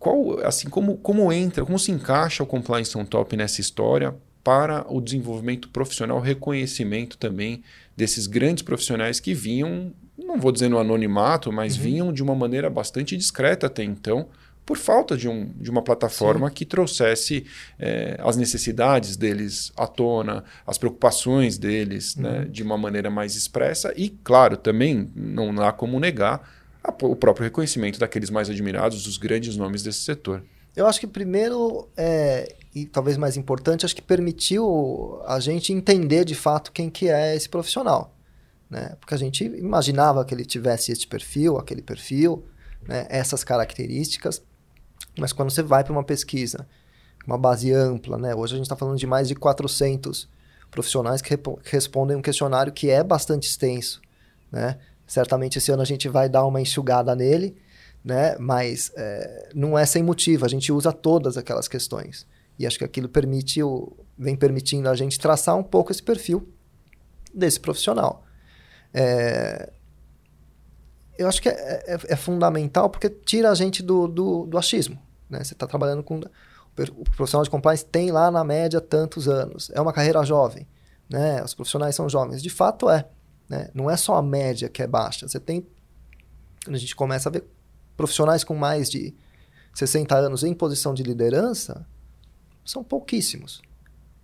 qual, assim, como, como entra, como se encaixa o Compliance on Top nessa história para o desenvolvimento profissional, reconhecimento também desses grandes profissionais que vinham, não vou dizer no anonimato, mas uhum. vinham de uma maneira bastante discreta até então, por falta de, um, de uma plataforma Sim. que trouxesse é, as necessidades deles à tona, as preocupações deles né, uhum. né, de uma maneira mais expressa e, claro, também não há como negar a, o próprio reconhecimento daqueles mais admirados, dos grandes nomes desse setor. Eu acho que primeiro, é, e talvez mais importante, acho que permitiu a gente entender de fato quem que é esse profissional. Né? Porque a gente imaginava que ele tivesse esse perfil, aquele perfil, né? essas características, mas quando você vai para uma pesquisa, uma base ampla, né? hoje a gente está falando de mais de 400 profissionais que, que respondem um questionário que é bastante extenso. Né? Certamente esse ano a gente vai dar uma enxugada nele, né? Mas é, não é sem motivo, a gente usa todas aquelas questões. E acho que aquilo permite, o, vem permitindo a gente traçar um pouco esse perfil desse profissional. É, eu acho que é, é, é, fundamental porque tira a gente do, do, do achismo. Né? Você está trabalhando com. O profissional de compliance tem lá na média tantos anos. É uma carreira jovem. Né? Os profissionais são jovens. De fato é. Né? Não é só a média que é baixa. Você tem. Quando a gente começa a ver profissionais com mais de 60 anos em posição de liderança, são pouquíssimos.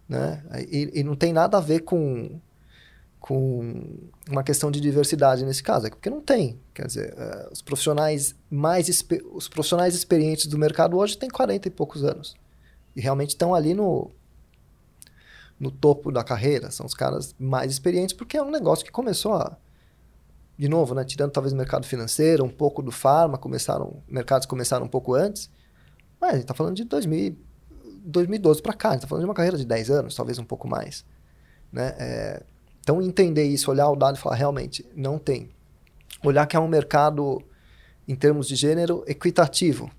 Né? E, e não tem nada a ver com, com uma questão de diversidade nesse caso, é porque não tem. Quer dizer, uh, os profissionais mais os profissionais experientes do mercado hoje têm 40 e poucos anos. E realmente estão ali no, no topo da carreira. São os caras mais experientes, porque é um negócio que começou a de novo, né, tirando talvez o mercado financeiro, um pouco do farma, começaram, mercados começaram um pouco antes, mas a gente está falando de 2000, 2012 para cá, a gente está falando de uma carreira de 10 anos, talvez um pouco mais. Né? É, então, entender isso, olhar o dado e falar, realmente, não tem. Olhar que é um mercado, em termos de gênero, equitativo.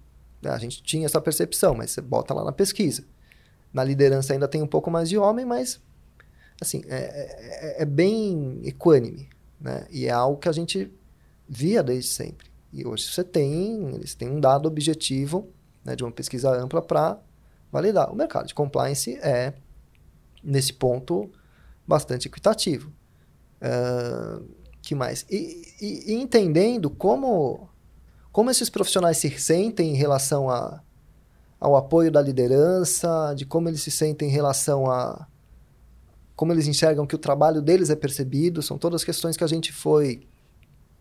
Né? A gente tinha essa percepção, mas você bota lá na pesquisa. Na liderança ainda tem um pouco mais de homem, mas assim, é, é, é bem equânime. Né? E é algo que a gente via desde sempre. E hoje você tem, eles têm um dado objetivo né, de uma pesquisa ampla para validar. O mercado de compliance é, nesse ponto, bastante equitativo. Uh, que mais? E, e, e, entendendo como, como esses profissionais se sentem em relação a, ao apoio da liderança, de como eles se sentem em relação a como eles enxergam que o trabalho deles é percebido, são todas questões que a gente foi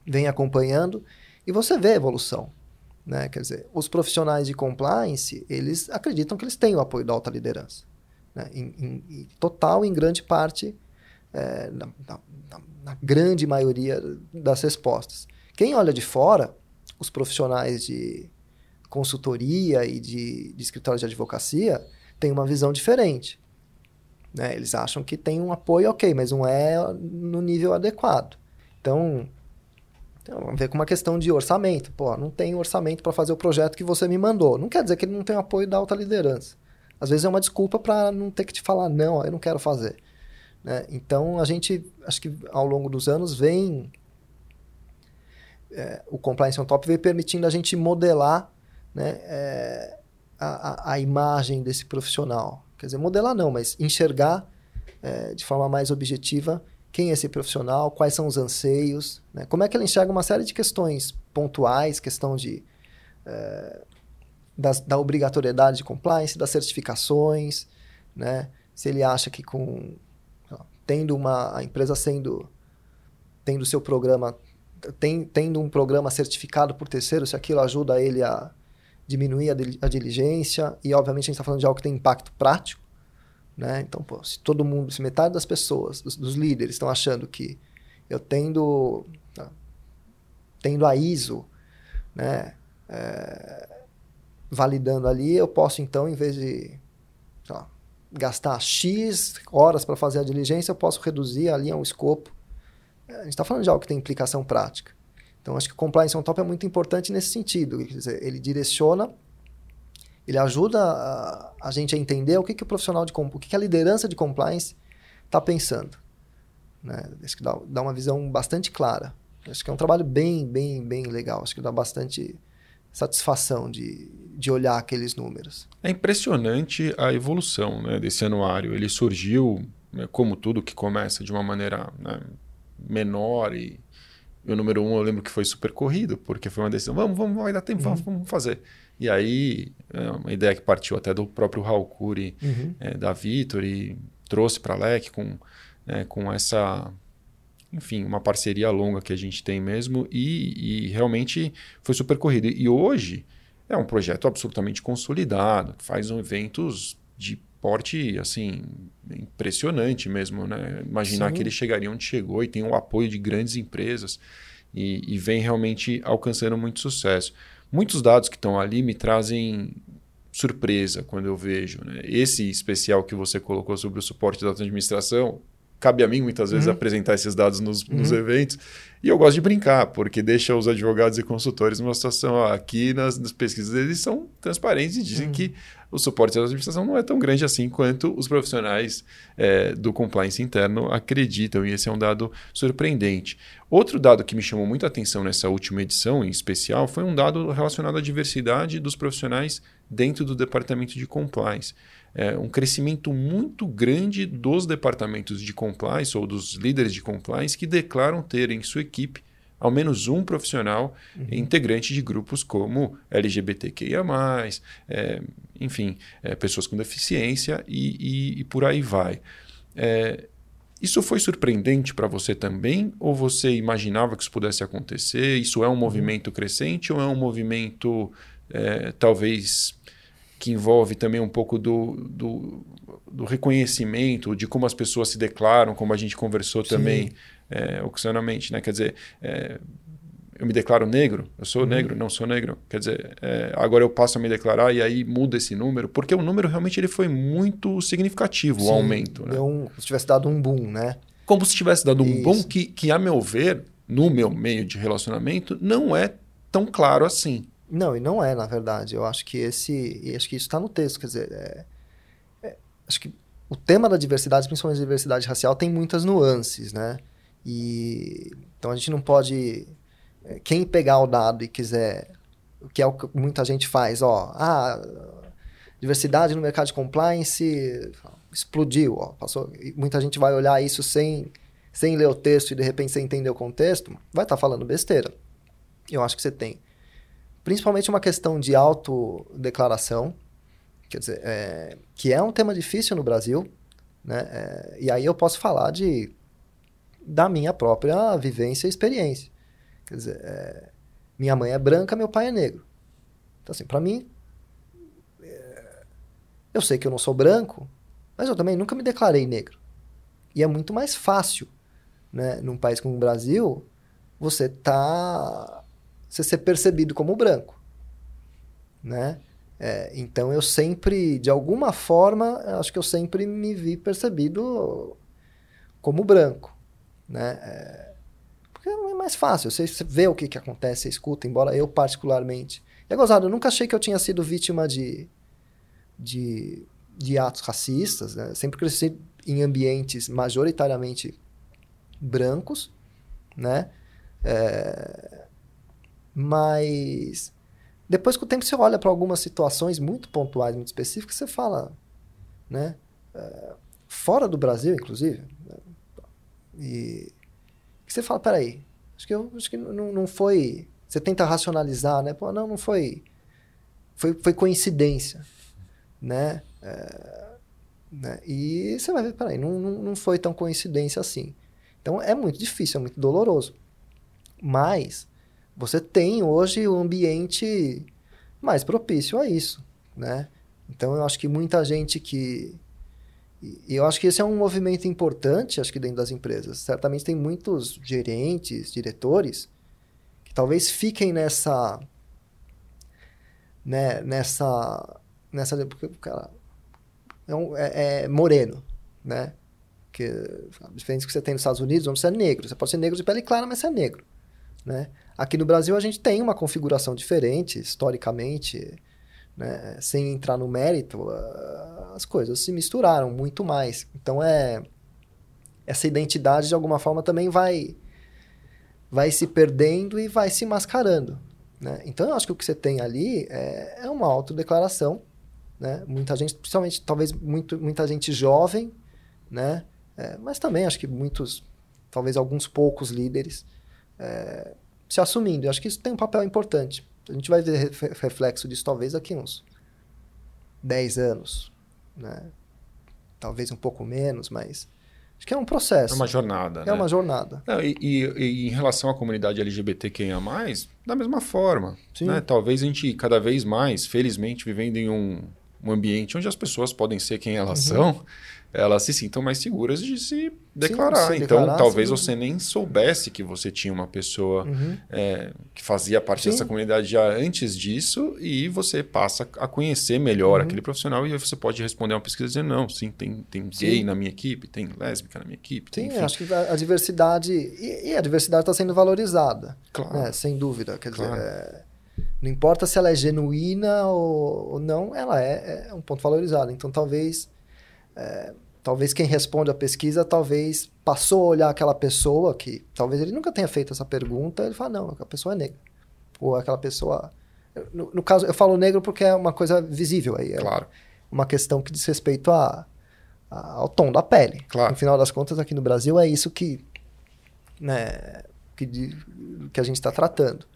vem acompanhando e você vê a evolução. Né? Quer dizer, os profissionais de compliance, eles acreditam que eles têm o apoio da alta liderança. Né? Em, em, total, em grande parte, é, na, na, na, grande maioria das respostas. Quem olha de fora, os profissionais de consultoria e de, de escritório de advocacia, têm uma visão diferente. Né? Eles acham que tem um apoio ok, mas não é no nível adequado. Então, tem a ver com uma questão de orçamento. Pô, não tem orçamento para fazer o projeto que você me mandou. Não quer dizer que ele não tem apoio da alta liderança. Às vezes é uma desculpa para não ter que te falar, não, eu não quero fazer. Né? Então, a gente, acho que ao longo dos anos, vem. É, o Compliance on Top vem permitindo a gente modelar né, é, a, a, imagem desse profissional. Quer dizer, modelar não, mas enxergar é, de forma mais objetiva quem é esse profissional, quais são os anseios, né? como é que ele enxerga uma série de questões pontuais, questão de é, da obrigatoriedade de compliance, das certificações, né? se ele acha que com tendo uma a empresa sendo tendo seu programa tem, tendo um programa certificado por terceiro, se aquilo ajuda ele a diminuir a, a diligência e obviamente a gente está falando de algo que tem impacto prático, né? Então, pô, se todo mundo, se metade das pessoas, dos, dos líderes, estão achando que eu tendo, tá, tendo a ISO, né, é, validando ali, eu posso então, em vez de lá, gastar X horas para fazer a diligência, eu posso reduzir ali o escopo. A gente está falando de algo que tem implicação prática. Então, acho que o compliance on top é muito importante nesse sentido. Dizer, ele direciona ele ajuda a, a gente a entender o que, que o profissional de o que, que a liderança de compliance está pensando. Né? Acho que dá, dá uma visão bastante clara. Acho que é um trabalho bem, bem, bem legal. Acho que dá bastante satisfação de, de olhar aqueles números. É impressionante a evolução né, desse anuário. Ele surgiu, né, como tudo que começa de uma maneira né, menor e, e, o número um eu lembro que foi super corrido, porque foi uma decisão, vamos, vamos, vai dar tempo, uhum. vamos, vamos fazer. E aí, é uma ideia que partiu até do próprio Raul Cury, uhum. é, da Vitor, e trouxe para a LEC com, é, com essa, enfim, uma parceria longa que a gente tem mesmo, e, e realmente foi super corrido. E hoje é um projeto absolutamente consolidado, faz um eventos de porte assim impressionante mesmo, né? Imaginar Sim. que ele chegaria onde chegou e tem o apoio de grandes empresas e, e vem realmente alcançando muito sucesso muitos dados que estão ali me trazem surpresa quando eu vejo. Né? Esse especial que você colocou sobre o suporte da administração, cabe a mim muitas vezes uhum. apresentar esses dados nos, uhum. nos, eventos. E eu gosto de brincar, porque deixa os advogados e consultores numa situação. Ó, aqui nas, nas, pesquisas eles são transparentes e dizem uhum. que o suporte da administração não é tão grande assim quanto os profissionais é, do compliance interno acreditam, e esse é um dado surpreendente. Outro dado que me chamou muito a atenção nessa última edição, em especial, foi um dado relacionado à diversidade dos profissionais dentro do departamento de compliance. É, um crescimento muito grande dos departamentos de compliance ou dos líderes de compliance que declaram ter em sua equipe ao menos um profissional uhum. integrante de grupos como LGBTQIA, é, enfim, é, pessoas com deficiência e, e, e por aí vai. É, isso foi surpreendente para você também? Ou você imaginava que isso pudesse acontecer? Isso é um uhum. movimento crescente ou é um movimento é, talvez que envolve também um pouco do, do, do, reconhecimento, de como as pessoas se declaram, como a gente conversou Sim. também é, ocasionalmente, né? Quer dizer, é, eu me declaro negro, eu sou uhum. negro, não sou negro. Quer dizer, é, agora eu passo a me declarar e aí muda esse número, porque o número realmente ele foi muito significativo, Sim, o aumento. Né? Um, se tivesse dado um boom, né? Como se tivesse dado um Isso. boom que, que, a meu ver, no meu meio de relacionamento, não é tão claro assim. Não, e não é, na verdade. Eu acho que esse. acho que isso está no texto. Quer dizer, é, é, acho que o tema da diversidade, principalmente a diversidade racial, tem muitas nuances, né? E, então a gente não pode. É, quem pegar o dado e quiser. O que é o que muita gente faz, ó. Ah, diversidade no mercado de compliance explodiu, ó. Passou, muita gente vai olhar isso sem, sem ler o texto e de repente sem entender o contexto, vai estar tá falando besteira. Eu acho que você tem principalmente uma questão de autodeclaração, quer dizer, é, que é um tema difícil no Brasil, Né? É, e aí eu posso falar de da minha própria vivência e experiência. Quer dizer, é, minha mãe é branca, meu pai é negro. Então, assim, para mim, é, eu sei que eu não sou branco, mas eu também nunca me declarei negro. E é muito mais fácil, né, num país como o Brasil, você tá você ser percebido como branco, né? É, então eu sempre, de alguma forma, acho que eu sempre me vi percebido como branco, né? É, porque é mais fácil, você, vê o que, que acontece, escuta, embora eu particularmente... É gozado, eu nunca achei que eu tinha sido vítima de, de, de atos racistas, né? Sempre cresci em ambientes majoritariamente brancos, né? É, mas depois com o tempo você olha para algumas situações muito pontuais, muito específicas, você fala, né? É, fora do Brasil, inclusive, né? e você fala, peraí, acho que eu acho que não, não foi. Você tenta racionalizar, né? Pô, não, não foi. Foi, foi coincidência, né? É, né? E você vai ver, peraí, não, não, não foi tão coincidência assim. Então é muito difícil, é muito doloroso. Mas você tem hoje o um ambiente mais propício a isso, né? Então eu acho que muita gente que e eu acho que esse é um movimento importante, acho que dentro das empresas. Certamente tem muitos gerentes, diretores que talvez fiquem nessa né, nessa nessa porque cara é, um, é, é moreno, né? Que diferente que você tem nos Estados Unidos, onde você é negro, você pode ser negro de pele clara, mas você é negro, né? Aqui no Brasil a gente tem uma configuração diferente, historicamente, né? sem entrar no mérito, as coisas se misturaram muito mais. Então é essa identidade de alguma forma também vai vai se perdendo e vai se mascarando. Né? Então eu acho que o que você tem ali é, é uma autodeclaração. Né? Muita gente, principalmente talvez muito, muita gente jovem, né? É, mas também acho que muitos, talvez alguns poucos líderes é, se assumindo. Eu acho que isso tem um papel importante. A gente vai ver reflexo disso talvez daqui uns 10 anos, né? Talvez um pouco menos, mas acho que é um processo. É uma jornada. É né? uma jornada. Não, e, e, e, em relação à comunidade LGBTQIA+, da mesma forma. Né? Talvez a gente cada vez mais, felizmente, vivendo em um, um ambiente onde as pessoas podem ser quem elas uhum. são, elas se sintam mais seguras de se declarar. Sim, se então, declarar, talvez sim. você nem soubesse que você tinha uma pessoa uhum. é, que fazia parte sim. dessa comunidade já antes disso e você passa a conhecer melhor uhum. aquele profissional e aí você pode responder uma pesquisa dizendo não, sim, tem, tem gay na minha equipe, tem lésbica na minha equipe. Sim, tem, acho que a, a diversidade... E, e, a diversidade está sendo valorizada, claro. né? sem dúvida. Quer claro. dizer... É... Não importa se ela é genuína ou, ou não, ela é, é um ponto valorizado. Então, talvez é, talvez quem responde a pesquisa talvez passou a olhar aquela pessoa que talvez ele nunca tenha feito essa pergunta, ele fala, não, aquela pessoa é negra. Ou aquela pessoa... No, no caso, eu falo negro porque é uma coisa visível aí. É claro. uma questão que diz respeito a, a, ao tom da pele. Claro. No final das contas, aqui no Brasil, é isso que, né, que, que a gente está tratando.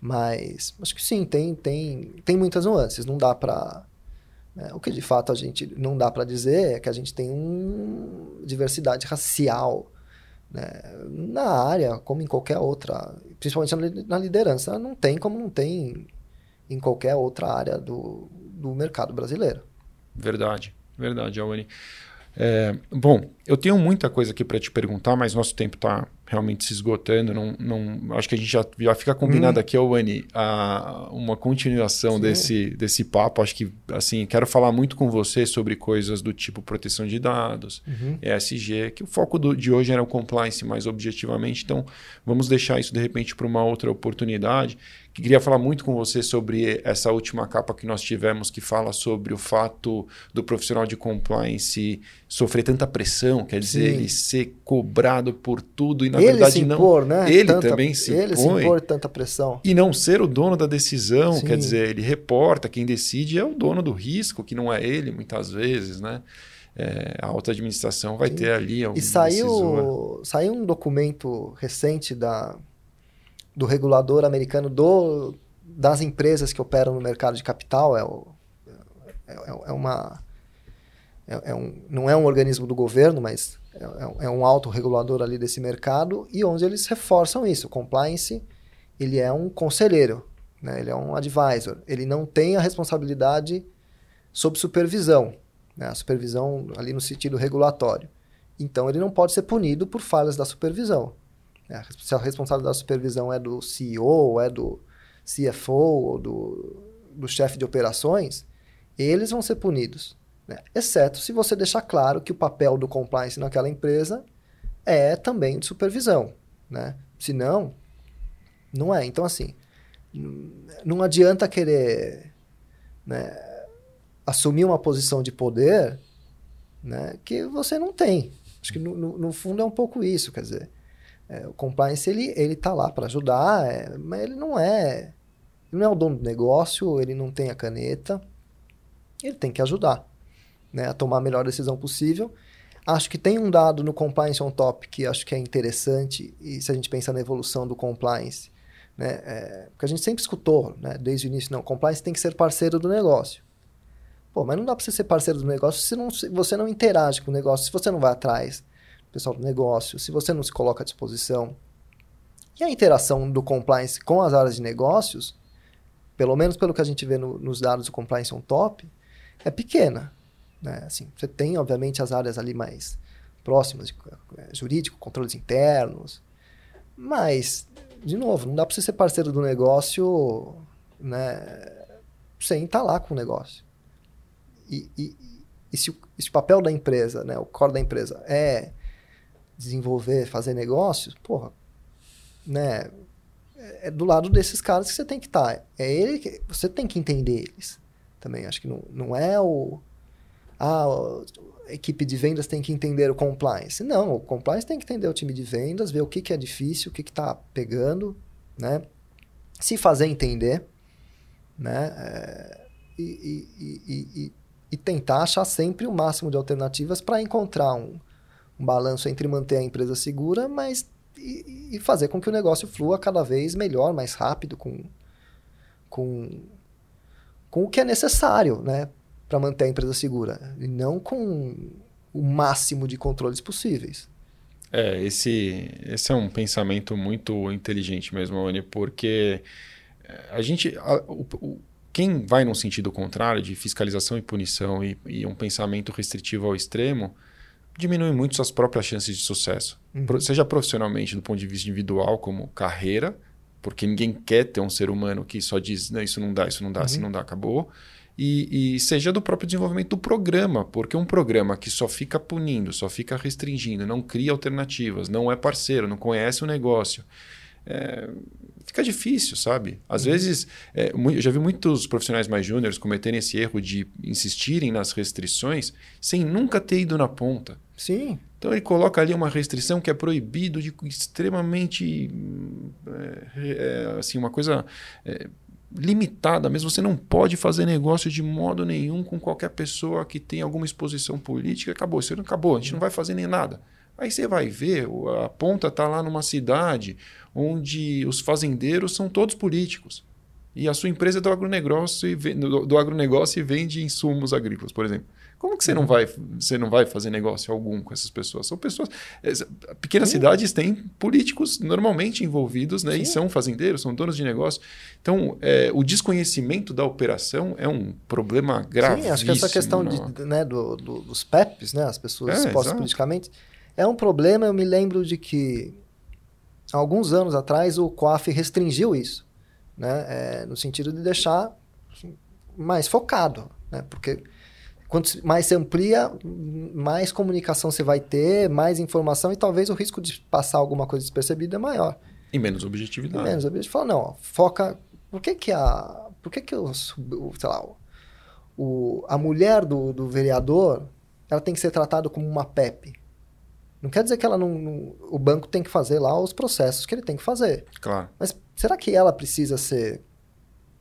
Mas acho que sim, tem, tem, tem muitas nuances. Não dá para né? O que de fato a gente não dá para dizer é que a gente tem uma diversidade racial né? na área, como em qualquer outra, principalmente na liderança. Não tem como não tem em qualquer outra área do, do mercado brasileiro. Verdade, verdade, Alwani. É, bom, eu tenho muita coisa aqui para te perguntar, mas nosso tempo está realmente se esgotando. Não, não, acho que a gente já, já fica combinado hum. aqui, Wani, a, uma continuação desse, desse papo. Acho que, assim, quero falar muito com você sobre coisas do tipo proteção de dados, uhum. ESG, que o foco do, de hoje era o compliance mais objetivamente. Então, vamos deixar isso, de repente, para uma outra oportunidade. Queria falar muito com você sobre essa última capa que nós tivemos, que fala sobre o fato do profissional de compliance sofrer tanta pressão, quer dizer, Sim. ele ser cobrado por tudo e na ele verdade se impor, não. Né? Ele tanta, também se ele impõe. se impor tanta pressão. E não ser o dono da decisão, Sim. quer dizer, ele reporta, quem decide é o dono do risco, que não é ele muitas vezes, né? É, a alta administração vai Sim. ter ali algum E saiu, saiu um documento recente da, do regulador americano do, das empresas que operam no mercado de capital, é, o, é, é uma é, é um, não é um organismo do governo, mas é, é um autorregulador ali desse mercado e onde eles reforçam isso. O compliance, ele é um conselheiro, né? ele é um advisor. Ele não tem a responsabilidade sob supervisão, né? a supervisão ali no sentido regulatório. Então, ele não pode ser punido por falhas da supervisão. Né? Se a responsabilidade da supervisão é do CEO, é do CFO ou do, do chefe de operações, eles vão ser punidos. Né? Exceto se você deixar claro que o papel do compliance naquela empresa é também de supervisão. Né? Se não, não é. Então, assim, não adianta querer né, assumir uma posição de poder né, que você não tem. Acho que no, no fundo é um pouco isso, quer dizer, é, o compliance ele ele está lá para ajudar, é, mas ele não é ele não é o dono do negócio, ele não tem a caneta, ele tem que ajudar né, a tomar a melhor decisão possível. Acho que tem um dado no Compliance on Top que acho que é interessante, e se a gente pensa na evolução do compliance, né, é, porque a gente sempre escutou, né, desde o início, não, compliance tem que ser parceiro do negócio. Pô, mas não dá para você ser parceiro do negócio se, não, se você não interage com o negócio, se você não vai atrás pessoal do negócio, se você não se coloca à disposição. E a interação do compliance com as áreas de negócios, pelo menos pelo que a gente vê no, nos dados do Compliance on Top, é pequena. Né? Assim, você tem, obviamente, as áreas ali mais próximas, de, é, jurídico, controles internos, mas, de novo, não dá para você ser parceiro do negócio né, sem estar tá lá com o negócio. E, e, e, se, se o papel da empresa, né, o core da empresa é desenvolver, fazer negócios, porra, né, é do lado desses caras que você tem que estar. Tá. É ele que você tem que entender eles também. Acho que não, não é o ah, a equipe de vendas tem que entender o compliance. Não, o compliance tem que entender o time de vendas, ver o que, que é difícil, o que está pegando, né? Se fazer entender, né? É, e, e, e, e, tentar achar sempre o máximo de alternativas para encontrar um, um balanço entre manter a empresa segura, mas e, fazer com que o negócio flua cada vez melhor, mais rápido, com, com, com o que é necessário, né? para manter a empresa segura, e não com o máximo de controles possíveis. É, esse, esse é um pensamento muito inteligente mesmo, Oni, porque eh, a gente. A, o, o, quem vai num sentido contrário de fiscalização e punição e, e, um pensamento restritivo ao extremo diminui muito suas próprias chances de sucesso. Uhum. Seja profissionalmente, do ponto de vista individual, como carreira, porque ninguém quer ter um ser humano que só diz: não, isso não dá, isso não dá, uhum. assim não dá, acabou e, e, seja do próprio desenvolvimento do programa, porque um programa que só fica punindo, só fica restringindo, não cria alternativas, não é parceiro, não conhece o negócio, é, fica difícil, sabe? Às uhum. vezes, é, eu já vi muitos profissionais mais júniores cometerem esse erro de insistirem nas restrições sem nunca ter ido na ponta. Sim. Então ele coloca ali uma restrição que é proibido de extremamente é, é assim uma coisa é, limitada mesmo. Você não pode fazer negócio de modo nenhum com qualquer pessoa que tem alguma exposição política. Acabou, isso não acabou, a gente não vai fazer nem nada. Aí você vai ver, a ponta está lá numa cidade onde os fazendeiros são todos políticos. E a sua empresa é do agronegócio e, do, agronegócio e vende insumos agrícolas, por exemplo. Como que você não vai, você não vai fazer negócio algum com essas pessoas? São pessoas. Pequenas Sim. cidades têm políticos normalmente envolvidos, né? Sim. E são fazendeiros, são donos de negócio. Então, é, o desconhecimento da operação é um problema grave. Sim, acho que essa questão de, né, do, do, dos PEPs, né? As pessoas é, expostas politicamente, é um problema. Eu me lembro de que alguns anos atrás o COAF restringiu isso, né? É, no sentido de deixar assim, mais focado, né? Porque quanto mais se amplia, mais comunicação você vai ter, mais informação e talvez o risco de passar alguma coisa despercebida é maior. E menos objetividade. E menos objetividade. Fala, não, foca. Por que que a. Por que que o, sei lá, o, a mulher do, do vereador ela tem que ser tratada como uma PEP? Não quer dizer que ela não, não, o banco tem que fazer lá os processos que ele tem que fazer. Claro. Mas será que ela precisa ser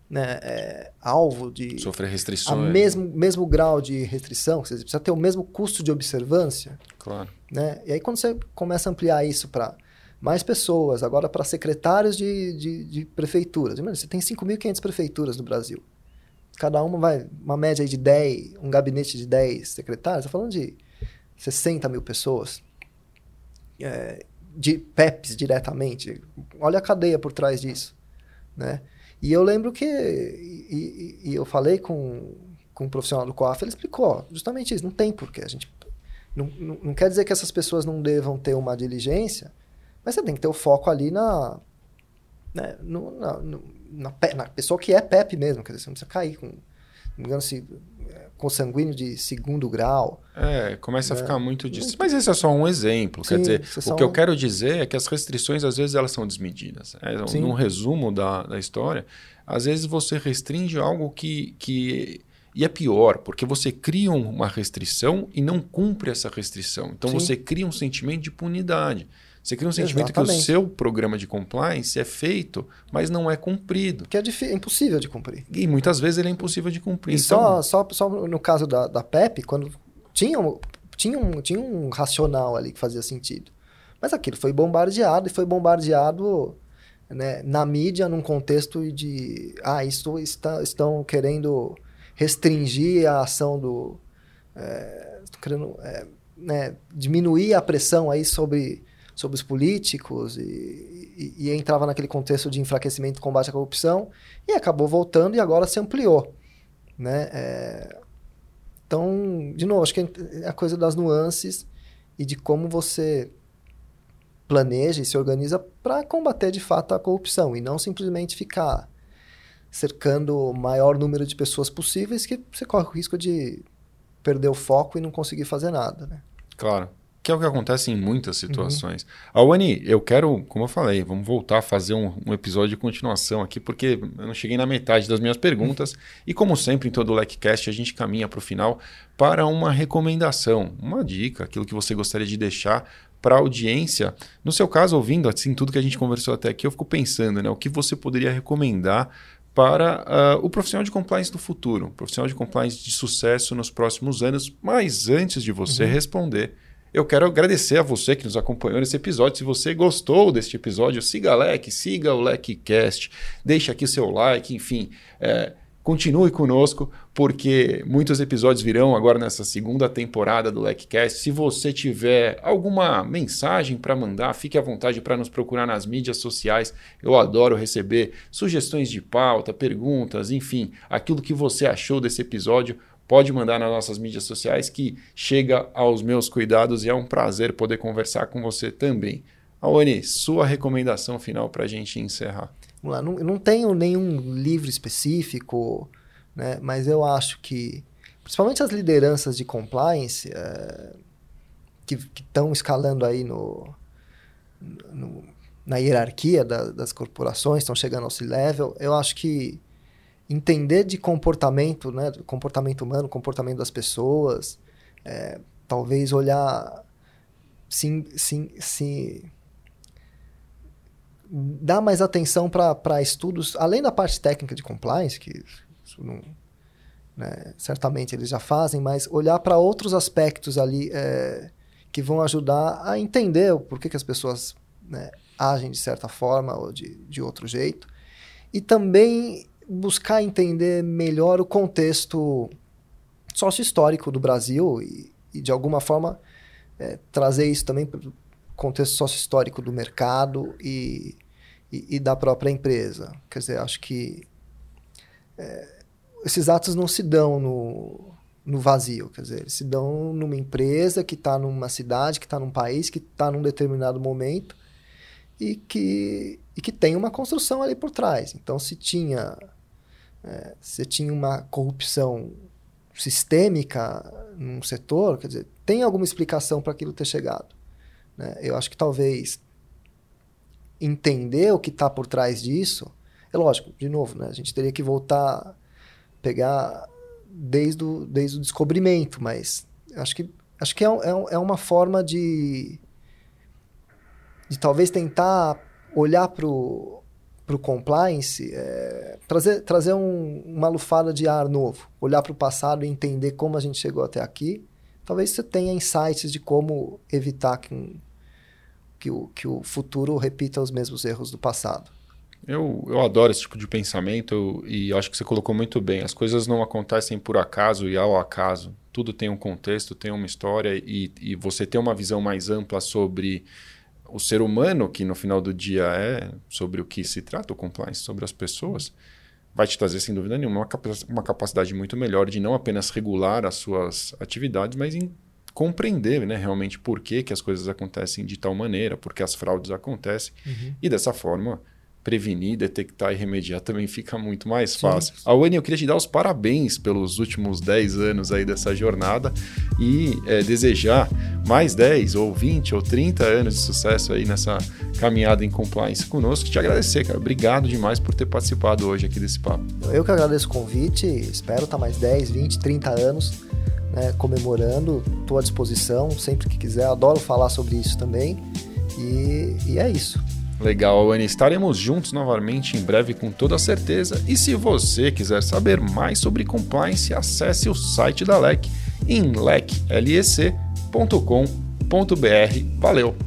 né, é, alvo de sofrer restrições, a mesmo mesmo grau de restrição, você precisa ter o mesmo custo de observância, claro, né? E aí quando você começa a ampliar isso para mais pessoas, agora para secretários de, de, de prefeituras, você tem 5.500 prefeituras no Brasil. cada uma vai, uma média de 10, um gabinete de 10 secretários, está falando de 60 mil pessoas, é, de PEPs diretamente. Olha a cadeia por trás disso, né? E eu lembro que, e, e, e eu falei com, com um profissional do COAF, ele explicou justamente isso, não tem porquê, a gente não, não, não quer dizer que essas pessoas não devam ter uma diligência, mas você tem que ter o foco ali na, né, no, na, no, na, na, pessoa que é PEP mesmo, quer dizer, você não precisa cair com, não me engano, se, é, com sanguíneo de segundo grau. É, começa né? a ficar muito disso. Mas esse é só um exemplo. Sim, quer dizer, o que um... eu quero dizer é que as restrições, às vezes, elas são desmedidas. É, num resumo da, da história, às vezes você restringe algo que, que e é pior, porque você cria uma restrição e não cumpre essa restrição. Então Sim. você cria um sentimento de punidade. Você cria um sentimento Exatamente. que o seu programa de compliance é feito, mas não é cumprido. Que é, é impossível de cumprir. E muitas vezes ele é impossível de cumprir. E então... só, só, só no caso da, da PEP, quando tinha, tinha, um, tinha um racional ali que fazia sentido. Mas aquilo foi bombardeado e foi bombardeado né, na mídia num contexto de ah, isso está, estão querendo restringir a ação do. É, querendo é, né, diminuir a pressão aí sobre, sobre os políticos e, e, e, entrava naquele contexto de enfraquecimento combate à corrupção e acabou voltando e agora se ampliou. Né? É, então, de novo, acho que é a coisa das nuances e de como você planeja e se organiza para combater de fato a corrupção e não simplesmente ficar cercando o maior número de pessoas possíveis, que você corre o risco de perder o foco e não conseguir fazer nada, né? Claro. Que é o que acontece em muitas situações. Uhum. Awani, eu quero, como eu falei, vamos voltar a fazer um, um, episódio de continuação aqui, porque eu não cheguei na metade das minhas perguntas. Uhum. E como sempre, em todo o LECCast, a gente caminha para o final para uma recomendação, uma dica, aquilo que você gostaria de deixar para a audiência. No seu caso, ouvindo assim tudo que a gente conversou até aqui, eu fico pensando, né, o que você poderia recomendar para uh, o profissional de compliance do futuro, profissional de compliance de sucesso nos próximos anos. Mas antes de você uhum. responder, eu quero agradecer a você que nos acompanhou nesse episódio. Se você gostou deste episódio, siga a LEC, siga o LECcast, deixe aqui seu like, enfim. É, Continue conosco, porque muitos episódios virão agora nessa segunda temporada do LecCast. Se você tiver alguma mensagem para mandar, fique à vontade para nos procurar nas mídias sociais. Eu adoro receber sugestões de pauta, perguntas, enfim, aquilo que você achou desse episódio. Pode mandar nas nossas mídias sociais que chega aos meus cuidados e é um prazer poder conversar com você também. Aone, sua recomendação final para a gente encerrar. Vamos lá, não, não tenho nenhum livro específico, né, mas eu acho que, principalmente as lideranças de compliance, é, que estão escalando aí no, no na hierarquia da, das corporações, estão chegando ao C-level, eu acho que entender de comportamento, né, comportamento humano, comportamento das pessoas, é, talvez olhar, sim, sim, sim, dar mais atenção para estudos, além da parte técnica de compliance, que não, né, certamente eles já fazem, mas olhar para outros aspectos ali é, que vão ajudar a entender o porquê que as pessoas né, agem de certa forma ou de, de outro jeito. E também buscar entender melhor o contexto sócio-histórico do Brasil e, e, de alguma forma, é, trazer isso também contexto sócio-histórico do mercado e, e, e, da própria empresa. Quer dizer, acho que é, esses atos não se dão no, no vazio, quer dizer, eles se dão numa empresa que está numa cidade, que está num país, que está num determinado momento e que, e que tem uma construção ali por trás. Então, se tinha, é, se tinha uma corrupção sistêmica num setor, quer dizer, tem alguma explicação para aquilo ter chegado. Né? Eu acho que talvez entender o que está por trás disso, é lógico, de novo, né? a gente teria que voltar, pegar desde o, desde o descobrimento, mas acho que, acho que é, é, é uma forma de, de talvez tentar olhar para o compliance, é, trazer, trazer um, uma lufada de ar novo, olhar para o passado e entender como a gente chegou até aqui. Talvez você tenha insights de como evitar que que o, que o futuro repita os mesmos erros do passado. Eu, eu adoro esse tipo de pensamento e acho que você colocou muito bem. As coisas não acontecem por acaso e ao acaso. Tudo tem um contexto, tem uma história e, e você ter uma visão mais ampla sobre o ser humano, que no final do dia é sobre o que se trata o compliance, sobre as pessoas, vai te trazer, sem dúvida nenhuma, uma capacidade muito melhor de não apenas regular as suas atividades, mas em compreender né, realmente por que, que as coisas acontecem de tal maneira, por que as fraudes acontecem, uhum. e dessa forma prevenir, detectar e remediar também fica muito mais fácil. Sim. Awane, eu queria te dar os parabéns pelos últimos 10 anos aí dessa jornada e é, desejar mais 10 ou 20 ou 30 anos de sucesso aí nessa caminhada em compliance conosco. Te agradecer, cara. Obrigado demais por ter participado hoje aqui desse papo. Eu que agradeço o convite, espero estar mais 10, 20, 30 anos né, comemorando. Estou à disposição sempre que quiser. Adoro falar sobre isso também. E, e é isso. Legal, Anny. Estaremos juntos novamente em breve com toda certeza. E se você quiser saber mais sobre compliance, acesse o site da LEC em leclec.com.br. Valeu!